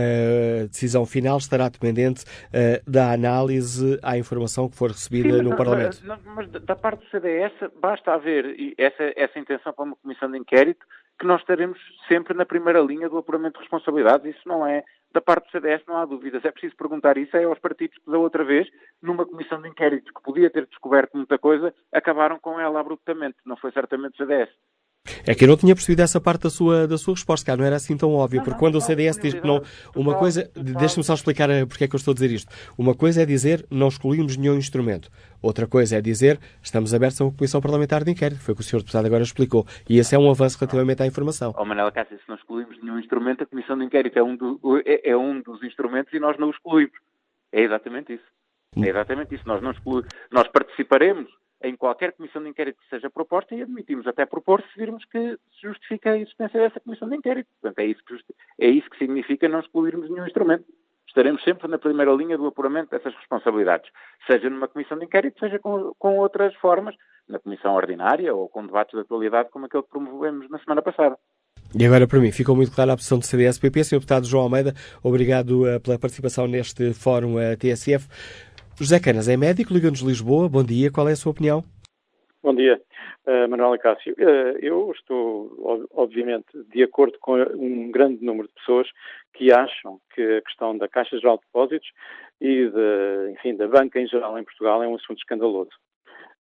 decisão final estará dependente uh, da análise à informação que for recebida Sim, no mas, Parlamento. Mas, mas, da parte do CDS basta haver essa, essa intenção para uma comissão de inquérito que nós estaremos sempre na primeira linha do apuramento de responsabilidades. Isso não é da parte do CDS não há dúvidas. É preciso perguntar isso é aos partidos que da outra vez, numa comissão de inquérito que podia ter descoberto muita coisa, acabaram com ela abruptamente. Não foi certamente o CDS. É que eu não tinha percebido essa parte da sua, da sua resposta, cara, não era assim tão óbvio, porque quando o CDS diz que não. Uma coisa. Deixa-me só explicar eh, porque é que eu estou a dizer isto. Uma coisa é dizer não excluímos nenhum instrumento. Outra coisa é dizer estamos abertos a uma comissão parlamentar de inquérito. Foi o que o Sr. Deputado agora explicou. E esse é um avanço relativamente à informação. Oh, Manela Cássio, se não excluímos nenhum instrumento, a comissão de inquérito é um, do, é, é um dos instrumentos e nós não o excluímos. É exatamente isso. É exatamente isso. Nós, não excluímos. nós participaremos em qualquer comissão de inquérito que seja proposta e admitimos até propor se virmos que se justifica a existência dessa comissão de inquérito. Portanto, é isso que, é isso que significa não excluirmos nenhum instrumento. Estaremos sempre na primeira linha do apuramento dessas responsabilidades, seja numa comissão de inquérito, seja com, com outras formas, na comissão ordinária ou com debates de atualidade como aquele que promovemos na semana passada. E agora, para mim, ficou muito clara a posição do CDS-PP. Sr. Deputado João Almeida, obrigado uh, pela participação neste fórum uh, TSF. José Canas é médico, Liga-nos Lisboa. Bom dia, qual é a sua opinião? Bom dia, uh, Manuela Cássio. Uh, eu estou, obviamente, de acordo com um grande número de pessoas que acham que a questão da Caixa Geral de Depósitos e, de, enfim, da banca em geral em Portugal é um assunto escandaloso.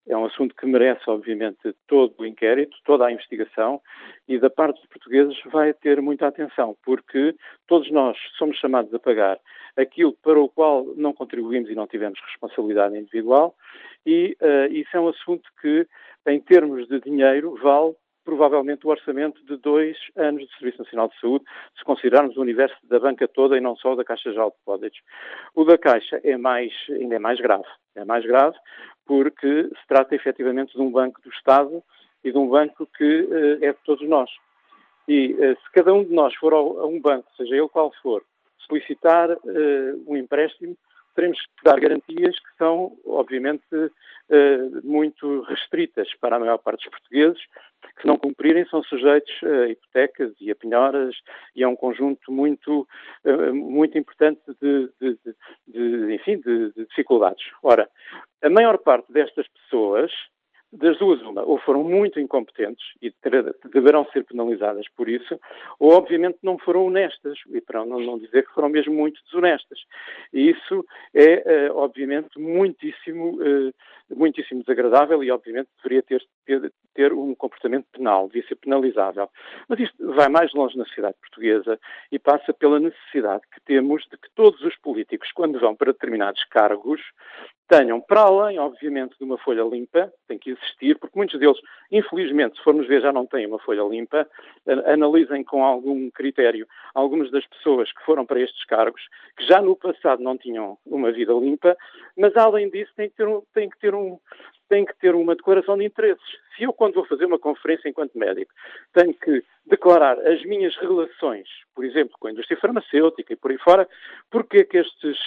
É um assunto que merece, obviamente, todo o inquérito, toda a investigação e, da parte dos portugueses, vai ter muita atenção, porque todos nós somos chamados a pagar aquilo para o qual não contribuímos e não tivemos responsabilidade individual, e uh, isso é um assunto que, em termos de dinheiro, vale provavelmente o orçamento de dois anos de Serviço Nacional de Saúde, se considerarmos o universo da banca toda e não só da Caixa Geral de Depósitos. O da Caixa é mais, ainda é mais grave. É mais grave porque se trata efetivamente de um banco do Estado e de um banco que uh, é de todos nós. E uh, se cada um de nós for ao, a um banco, seja ele qual for, solicitar uh, um empréstimo, teremos que dar garantias que são, obviamente, muito restritas para a maior parte dos portugueses, que se não cumprirem são sujeitos a hipotecas e a penhoras e a um conjunto muito, muito importante de, de, de enfim, de, de dificuldades. Ora, a maior parte destas pessoas das duas, uma, ou foram muito incompetentes e deverão ser penalizadas por isso, ou obviamente não foram honestas, e para não, não dizer que foram mesmo muito desonestas. E isso é, uh, obviamente, muitíssimo, uh, muitíssimo desagradável e, obviamente, deveria ter, ter, ter, um comportamento penal, devia ser penalizável. Mas isto vai mais longe na sociedade portuguesa e passa pela necessidade que temos de que todos os políticos, quando vão para determinados cargos, tenham, para além, obviamente, de uma folha limpa, tem que existir, porque muitos deles, infelizmente, se formos ver, já não têm uma folha limpa, analisem com algum critério algumas das pessoas que foram para estes cargos, que já no passado não tinham uma vida limpa, mas além disso têm que ter um, têm que ter um, têm que ter uma declaração de interesses. Se eu, quando vou fazer uma conferência enquanto médico, tenho que declarar as minhas relações, por exemplo, com a indústria farmacêutica e por aí fora, porque é que estes,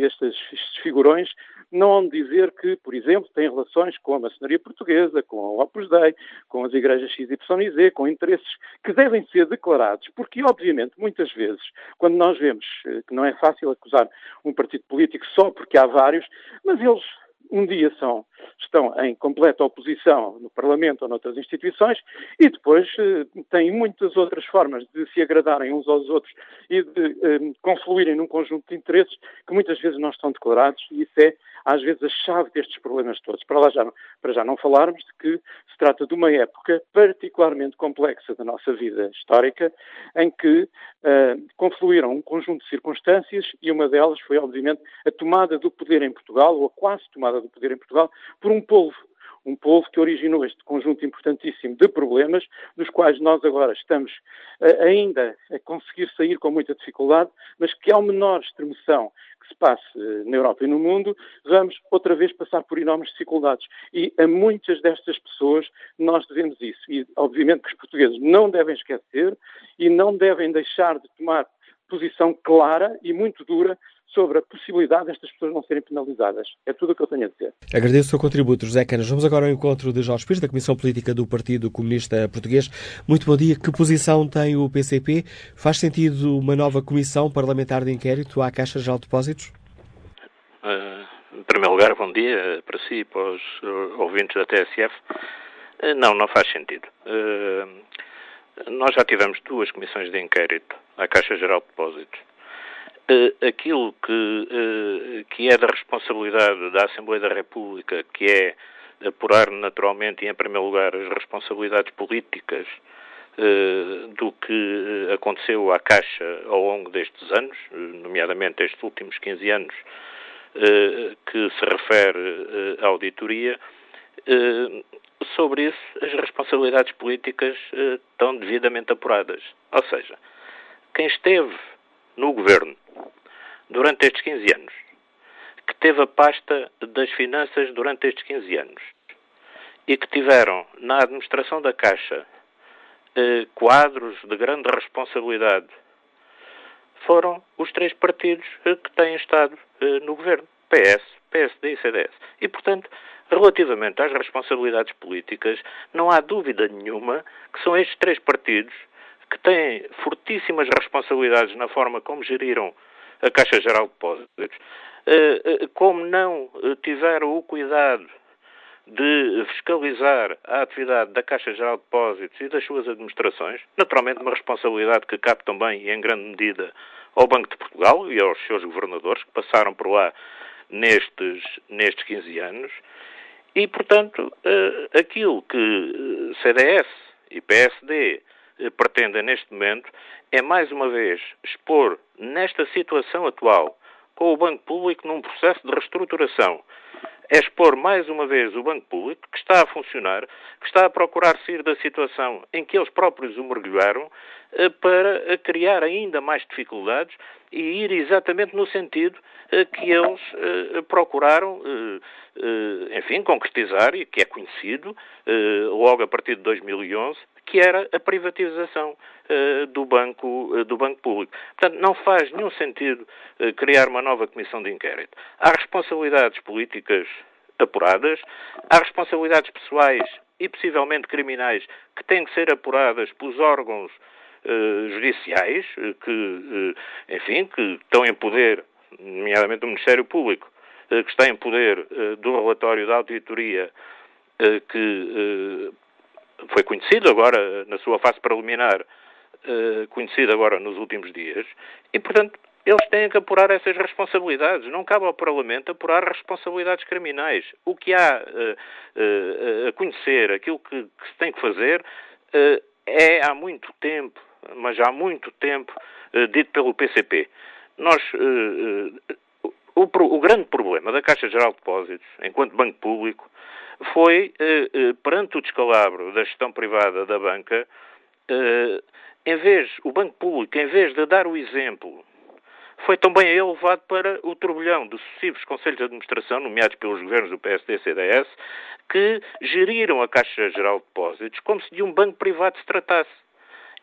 estes, estes figurões não de dizer que, por exemplo, têm relações com a maçonaria portuguesa, com a Opus Dei, com as igrejas XYZ, com interesses que devem ser declarados, porque, obviamente, muitas vezes, quando nós vemos eh, que não é fácil acusar um partido político só porque há vários, mas eles um dia são, estão em completa oposição no Parlamento ou noutras instituições e depois eh, têm muitas outras formas de se agradarem uns aos outros e de eh, confluírem num conjunto de interesses que muitas vezes não estão declarados e isso é às vezes a chave destes problemas todos. Para, lá já, para já não falarmos de que se trata de uma época particularmente complexa da nossa vida histórica, em que uh, confluíram um conjunto de circunstâncias e uma delas foi, obviamente, a tomada do poder em Portugal, ou a quase tomada do poder em Portugal, por um povo um povo que originou este conjunto importantíssimo de problemas, dos quais nós agora estamos uh, ainda a conseguir sair com muita dificuldade, mas que ao menor extremoção que se passe uh, na Europa e no mundo, vamos outra vez passar por enormes dificuldades. E a muitas destas pessoas nós devemos isso. E obviamente que os portugueses não devem esquecer e não devem deixar de tomar posição clara e muito dura sobre a possibilidade destas pessoas não serem penalizadas. É tudo o que eu tenho a dizer. Agradeço o seu contributo, José Canas. Vamos agora ao encontro de Jorge Pires, da Comissão Política do Partido Comunista Português. Muito bom dia. Que posição tem o PCP? Faz sentido uma nova comissão parlamentar de inquérito à Caixa Geral de Depósitos? Uh, em primeiro lugar, bom dia para si e para os uh, ouvintes da TSF. Uh, não, não faz sentido. nós já tivemos duas comissões de inquérito à Caixa Geral de Depósitos uh, aquilo que, uh, que é da responsabilidade da Assembleia da República, que é apurar naturalmente e em primeiro lugar as responsabilidades políticas uh, do que aconteceu à Caixa ao longo destes anos, nomeadamente estes últimos 15 anos, que se refere à auditoria, sobre isso as responsabilidades políticas estão devidamente apuradas. Ou seja, quem esteve no governo durante estes 15 anos, que teve a pasta das finanças durante estes 15 anos e que tiveram na administração da Caixa eh, quadros de grande responsabilidade, foram os três partidos eh, que têm estado eh, no governo: PS, PSD e CDS. E, portanto, relativamente às responsabilidades políticas, não há dúvida nenhuma que são estes três partidos que têm fortíssimas responsabilidades na forma como geriram a Caixa Geral de Depósitos, eh, eh, como não eh, tiveram o cuidado de fiscalizar a atividade da Caixa Geral de Depósitos e das suas administrações, naturalmente uma responsabilidade que cabe também em grande medida ao Banco de Portugal e aos seus governadores que passaram por lá nestes, nestes 15 anos, e, portanto, aquilo que CDS e PSD pretendem neste momento é, mais uma vez, expor nesta situação atual, com o Banco Público num processo de reestruturação, é expor mais uma vez o Banco Público, que está a funcionar, que está a procurar sair da situação em que eles próprios o mergulharam, eh, para criar ainda mais dificuldades e ir exatamente no sentido eh, que eles procuraram, enfim, concretizar, e que é conhecido, logo a partir de 2011, que era a privatização uh, do, banco, uh, do Banco Público. Portanto, não faz nenhum sentido uh, criar uma nova comissão de inquérito. Há responsabilidades políticas apuradas, há responsabilidades pessoais e possivelmente criminais que têm que ser apuradas pelos órgãos judiciais, que, enfim, que estão em poder, nomeadamente o Ministério Público, que está em poder do relatório da auditoria que foi conhecido agora na sua fase preliminar, uh, conhecido agora nos últimos dias, e portanto eles têm que apurar essas responsabilidades. Não cabe ao Parlamento apurar responsabilidades criminais. O que há uh, uh, a conhecer, aquilo que, que, se tem que fazer, é há muito tempo, mas há muito tempo, dito pelo PCP. Nós o, o, grande problema da Caixa Geral de Depósitos, enquanto banco público, foi, eh, eh, perante o descalabro da gestão privada da banca, eh, em vez, o Banco Público, em vez de dar o exemplo, foi também ele levado para o turbilhão de sucessivos conselhos de administração, nomeados pelos governos do PSD e CDS, que geriram a Caixa Geral de Depósitos como se de um banco privado se tratasse.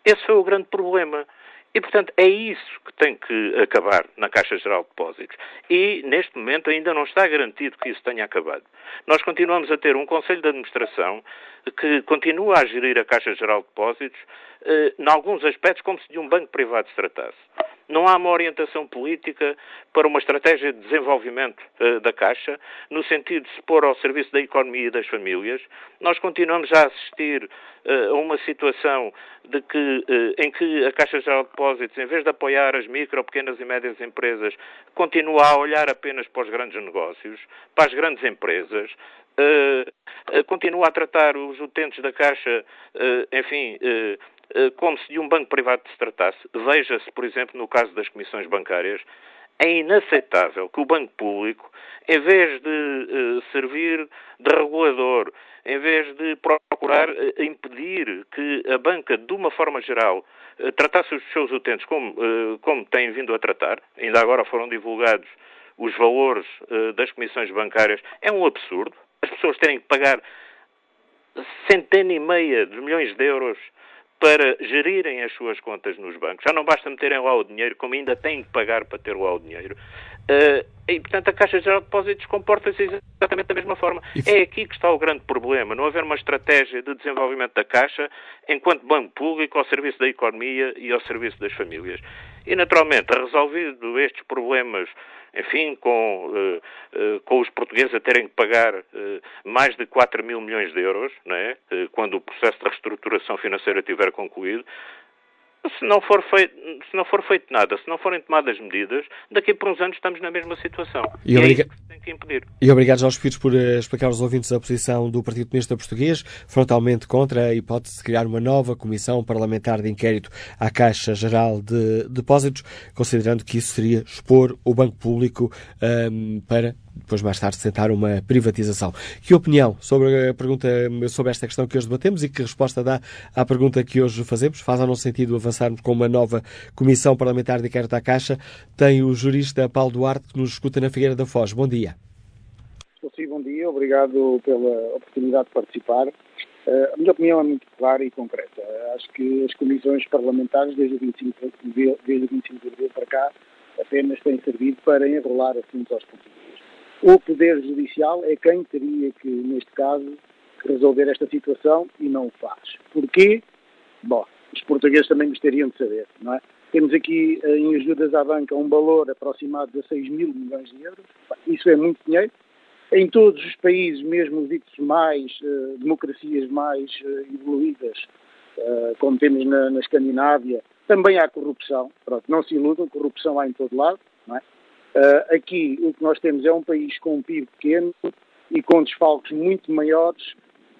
Esse foi o grande problema. E, portanto, é isso que tem que acabar na Caixa Geral de Depósitos. E, neste momento, ainda não está garantido que isso tenha acabado. Nós continuamos a ter um Conselho de Administração que continua a gerir a Caixa Geral de Depósitos, eh, em alguns aspectos, como se de um banco privado se tratasse. Não há uma orientação política para uma estratégia de desenvolvimento uh, da Caixa, no sentido de se pôr ao serviço da economia e das famílias. Nós continuamos a assistir uh, a uma situação de que, uh, em que a Caixa de Depósitos, em vez de apoiar as micro, pequenas e médias empresas, continua a olhar apenas para os grandes negócios, para as grandes empresas, continua a tratar os utentes da Caixa, enfim, como se de um banco privado se tratasse. Veja-se, por exemplo, no caso das comissões bancárias, É inaceitável que o Banco Público, em vez de uh, servir de regulador, em vez de procurar uh, impedir que a banca, de uma forma geral, uh, tratasse os seus utentes como, como tem vindo a tratar, ainda agora foram divulgados os valores das comissões bancárias, é um absurdo. As pessoas terem que pagar centena e meia de milhões de euros para gerirem as suas contas nos bancos. Já não basta meterem lá o dinheiro, como ainda têm que pagar para ter lá o dinheiro. Uh, e, portanto, a Caixa Geral de Depósitos comporta-se exatamente da mesma forma. É aqui que está o grande problema, não haver uma estratégia de desenvolvimento da Caixa enquanto banco público ao serviço da economia e ao serviço das famílias. E, naturalmente, resolvido estes problemas enfim, com, uh, uh, com os portugueses a terem que pagar uh, mais de 4 mil milhões de euros, é? quando o processo de reestruturação financeira estiver concluído, se não, for feito, se não for feito nada, se não forem tomadas medidas, daqui por uns anos estamos na mesma situação. E, e obriga... é isso que tem que impedir. E obrigado, Jorge Pires, por explicar aos ouvintes a posição do Partido Comunista Português, frontalmente contra a hipótese de criar uma nova comissão parlamentar de inquérito à Caixa Geral de Depósitos, considerando que isso seria expor o Banco Público um, para depois mais tarde tentar uma privatização. Que opinião sobre a pergunta, sobre esta questão que hoje debatemos e que resposta dá à pergunta que hoje fazemos? Faz ou não sentido avançarmos com uma nova Comissão Parlamentar de Inquérito à Caixa? Tem o jurista Paulo Duarte que nos escuta na Figueira da Foz. Bom dia. Sim, bom dia. Obrigado pela oportunidade de participar. Uh, a minha opinião é muito clara e concreta. Acho que as comissões parlamentares, desde o 25 de, desde o 25 de abril para cá, apenas têm servido para enrolar assuntos aos portugueses. O Poder Judicial é quem teria que, neste caso, resolver esta situação e não o faz. Porquê? Bom, os portugueses também gostariam de saber, não é? Temos aqui eh, em ajudas à banca um valor aproximado de 6 mil milhões de euros. Isso é muito dinheiro. Em todos os países, mesmo os ditos mais, uh, democracias mais uh, evoluídas, uh, como temos na, na, Escandinávia, também há corrupção. Pronto, não se iludam, corrupção há em todo lado, não é? Uh, aqui o que nós temos é um país com um PIB pequeno e com desfalques muito maiores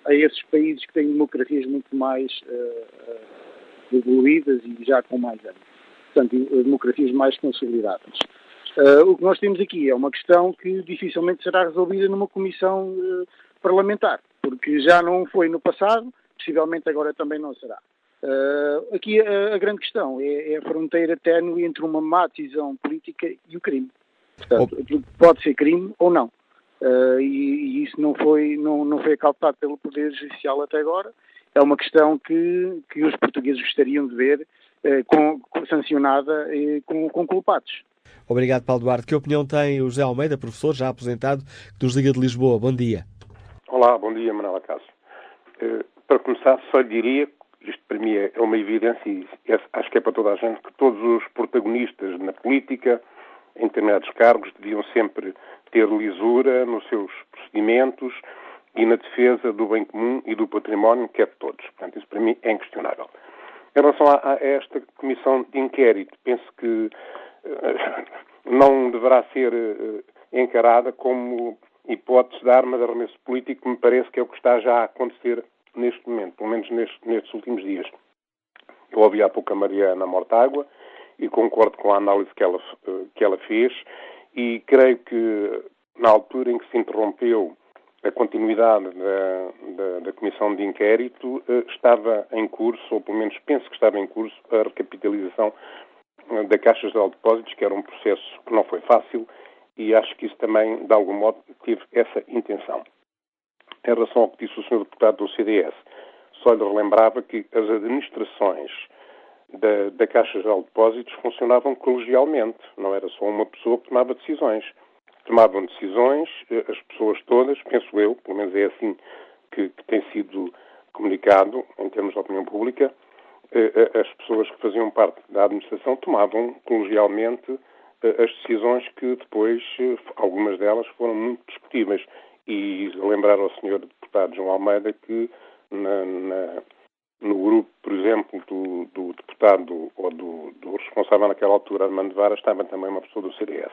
a esses países que têm democracias muito mais uh, evoluídas e já com mais anos. Portanto, democracias mais consolidadas. Uh, o que nós temos aqui é uma questão que dificilmente será resolvida numa comissão parlamentar, porque já não foi no passado, possivelmente agora também não será. Uh, aqui a, a, grande questão é, é, a fronteira ténue entre uma má decisão política e o crime. Portanto, aquilo pode ser crime ou não. Uh, e, e, isso não foi, não, não foi acautado pelo Poder Judicial até agora. É uma questão que, que os portugueses gostariam de ver uh, com, com, sancionada uh, com, com culpados. Obrigado, Paulo Duarte. Que opinião tem o José Almeida, professor já aposentado, que nos Liga de Lisboa? Bom dia. Olá, bom dia, Manuela Cássio. Uh, para começar, só lhe diria, isto para mim é uma evidência e acho que é para toda a gente, que todos os protagonistas na política, em determinados cargos deviam sempre ter lisura nos seus procedimentos e na defesa do bem comum e do património, que é de todos. Portanto, isso para mim é inquestionável. Em relação a, a esta comissão de inquérito, penso que uh, (laughs) não deverá ser uh, encarada como hipótese de arma de arremesso político, me parece que é o que está já a acontecer neste momento, pelo menos nestes, nestes últimos dias. Eu ouvi há pouco a Mariana Mortágua, e concordo com a análise que ela, eh, que ela fez e creio que na altura em que se interrompeu a continuidade da, da, da, Comissão de Inquérito eh, estava em curso, ou pelo menos penso que estava em curso, a recapitalização eh, da Caixa de Depósitos, que era um processo que não foi fácil e acho que isso também, de algum modo, teve essa intenção. Em relação ao que disse o Sr. Deputado do CDS, só lhe relembrava que as administrações da, da Caixa Geral de Depósitos funcionavam colegialmente, não era só uma pessoa que tomava decisões. Tomavam decisões, eh, as pessoas todas, penso eu, pelo menos é assim que, que tem sido comunicado em termos de opinião pública, eh, eh, as pessoas que faziam parte da administração tomavam colegialmente as decisões que depois, algumas delas, foram muito discutíveis. E lembrar ao Sr. Deputado João Almeida que na, na no grupo, por exemplo, do, do deputado ou do, do, responsável naquela altura, Armando Vara, estava também uma pessoa do CDS.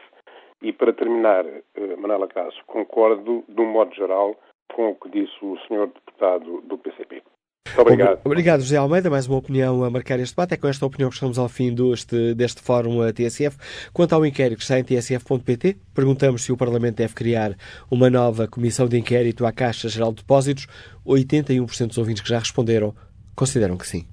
E para terminar, eh, Manela concordo, de um modo geral, com o que disse o senhor deputado do PCP. Obrigado. Obrigado, José Almeida. Mais uma opinião a marcar este debate. É com esta opinião que estamos ao fim deste, deste fórum TSF. Quanto ao inquérito que está em tsf.pt, perguntamos se o Parlamento deve criar uma nova comissão de inquérito à Caixa Geral de Depósitos. 81% dos ouvintes que já responderam consideram que sim.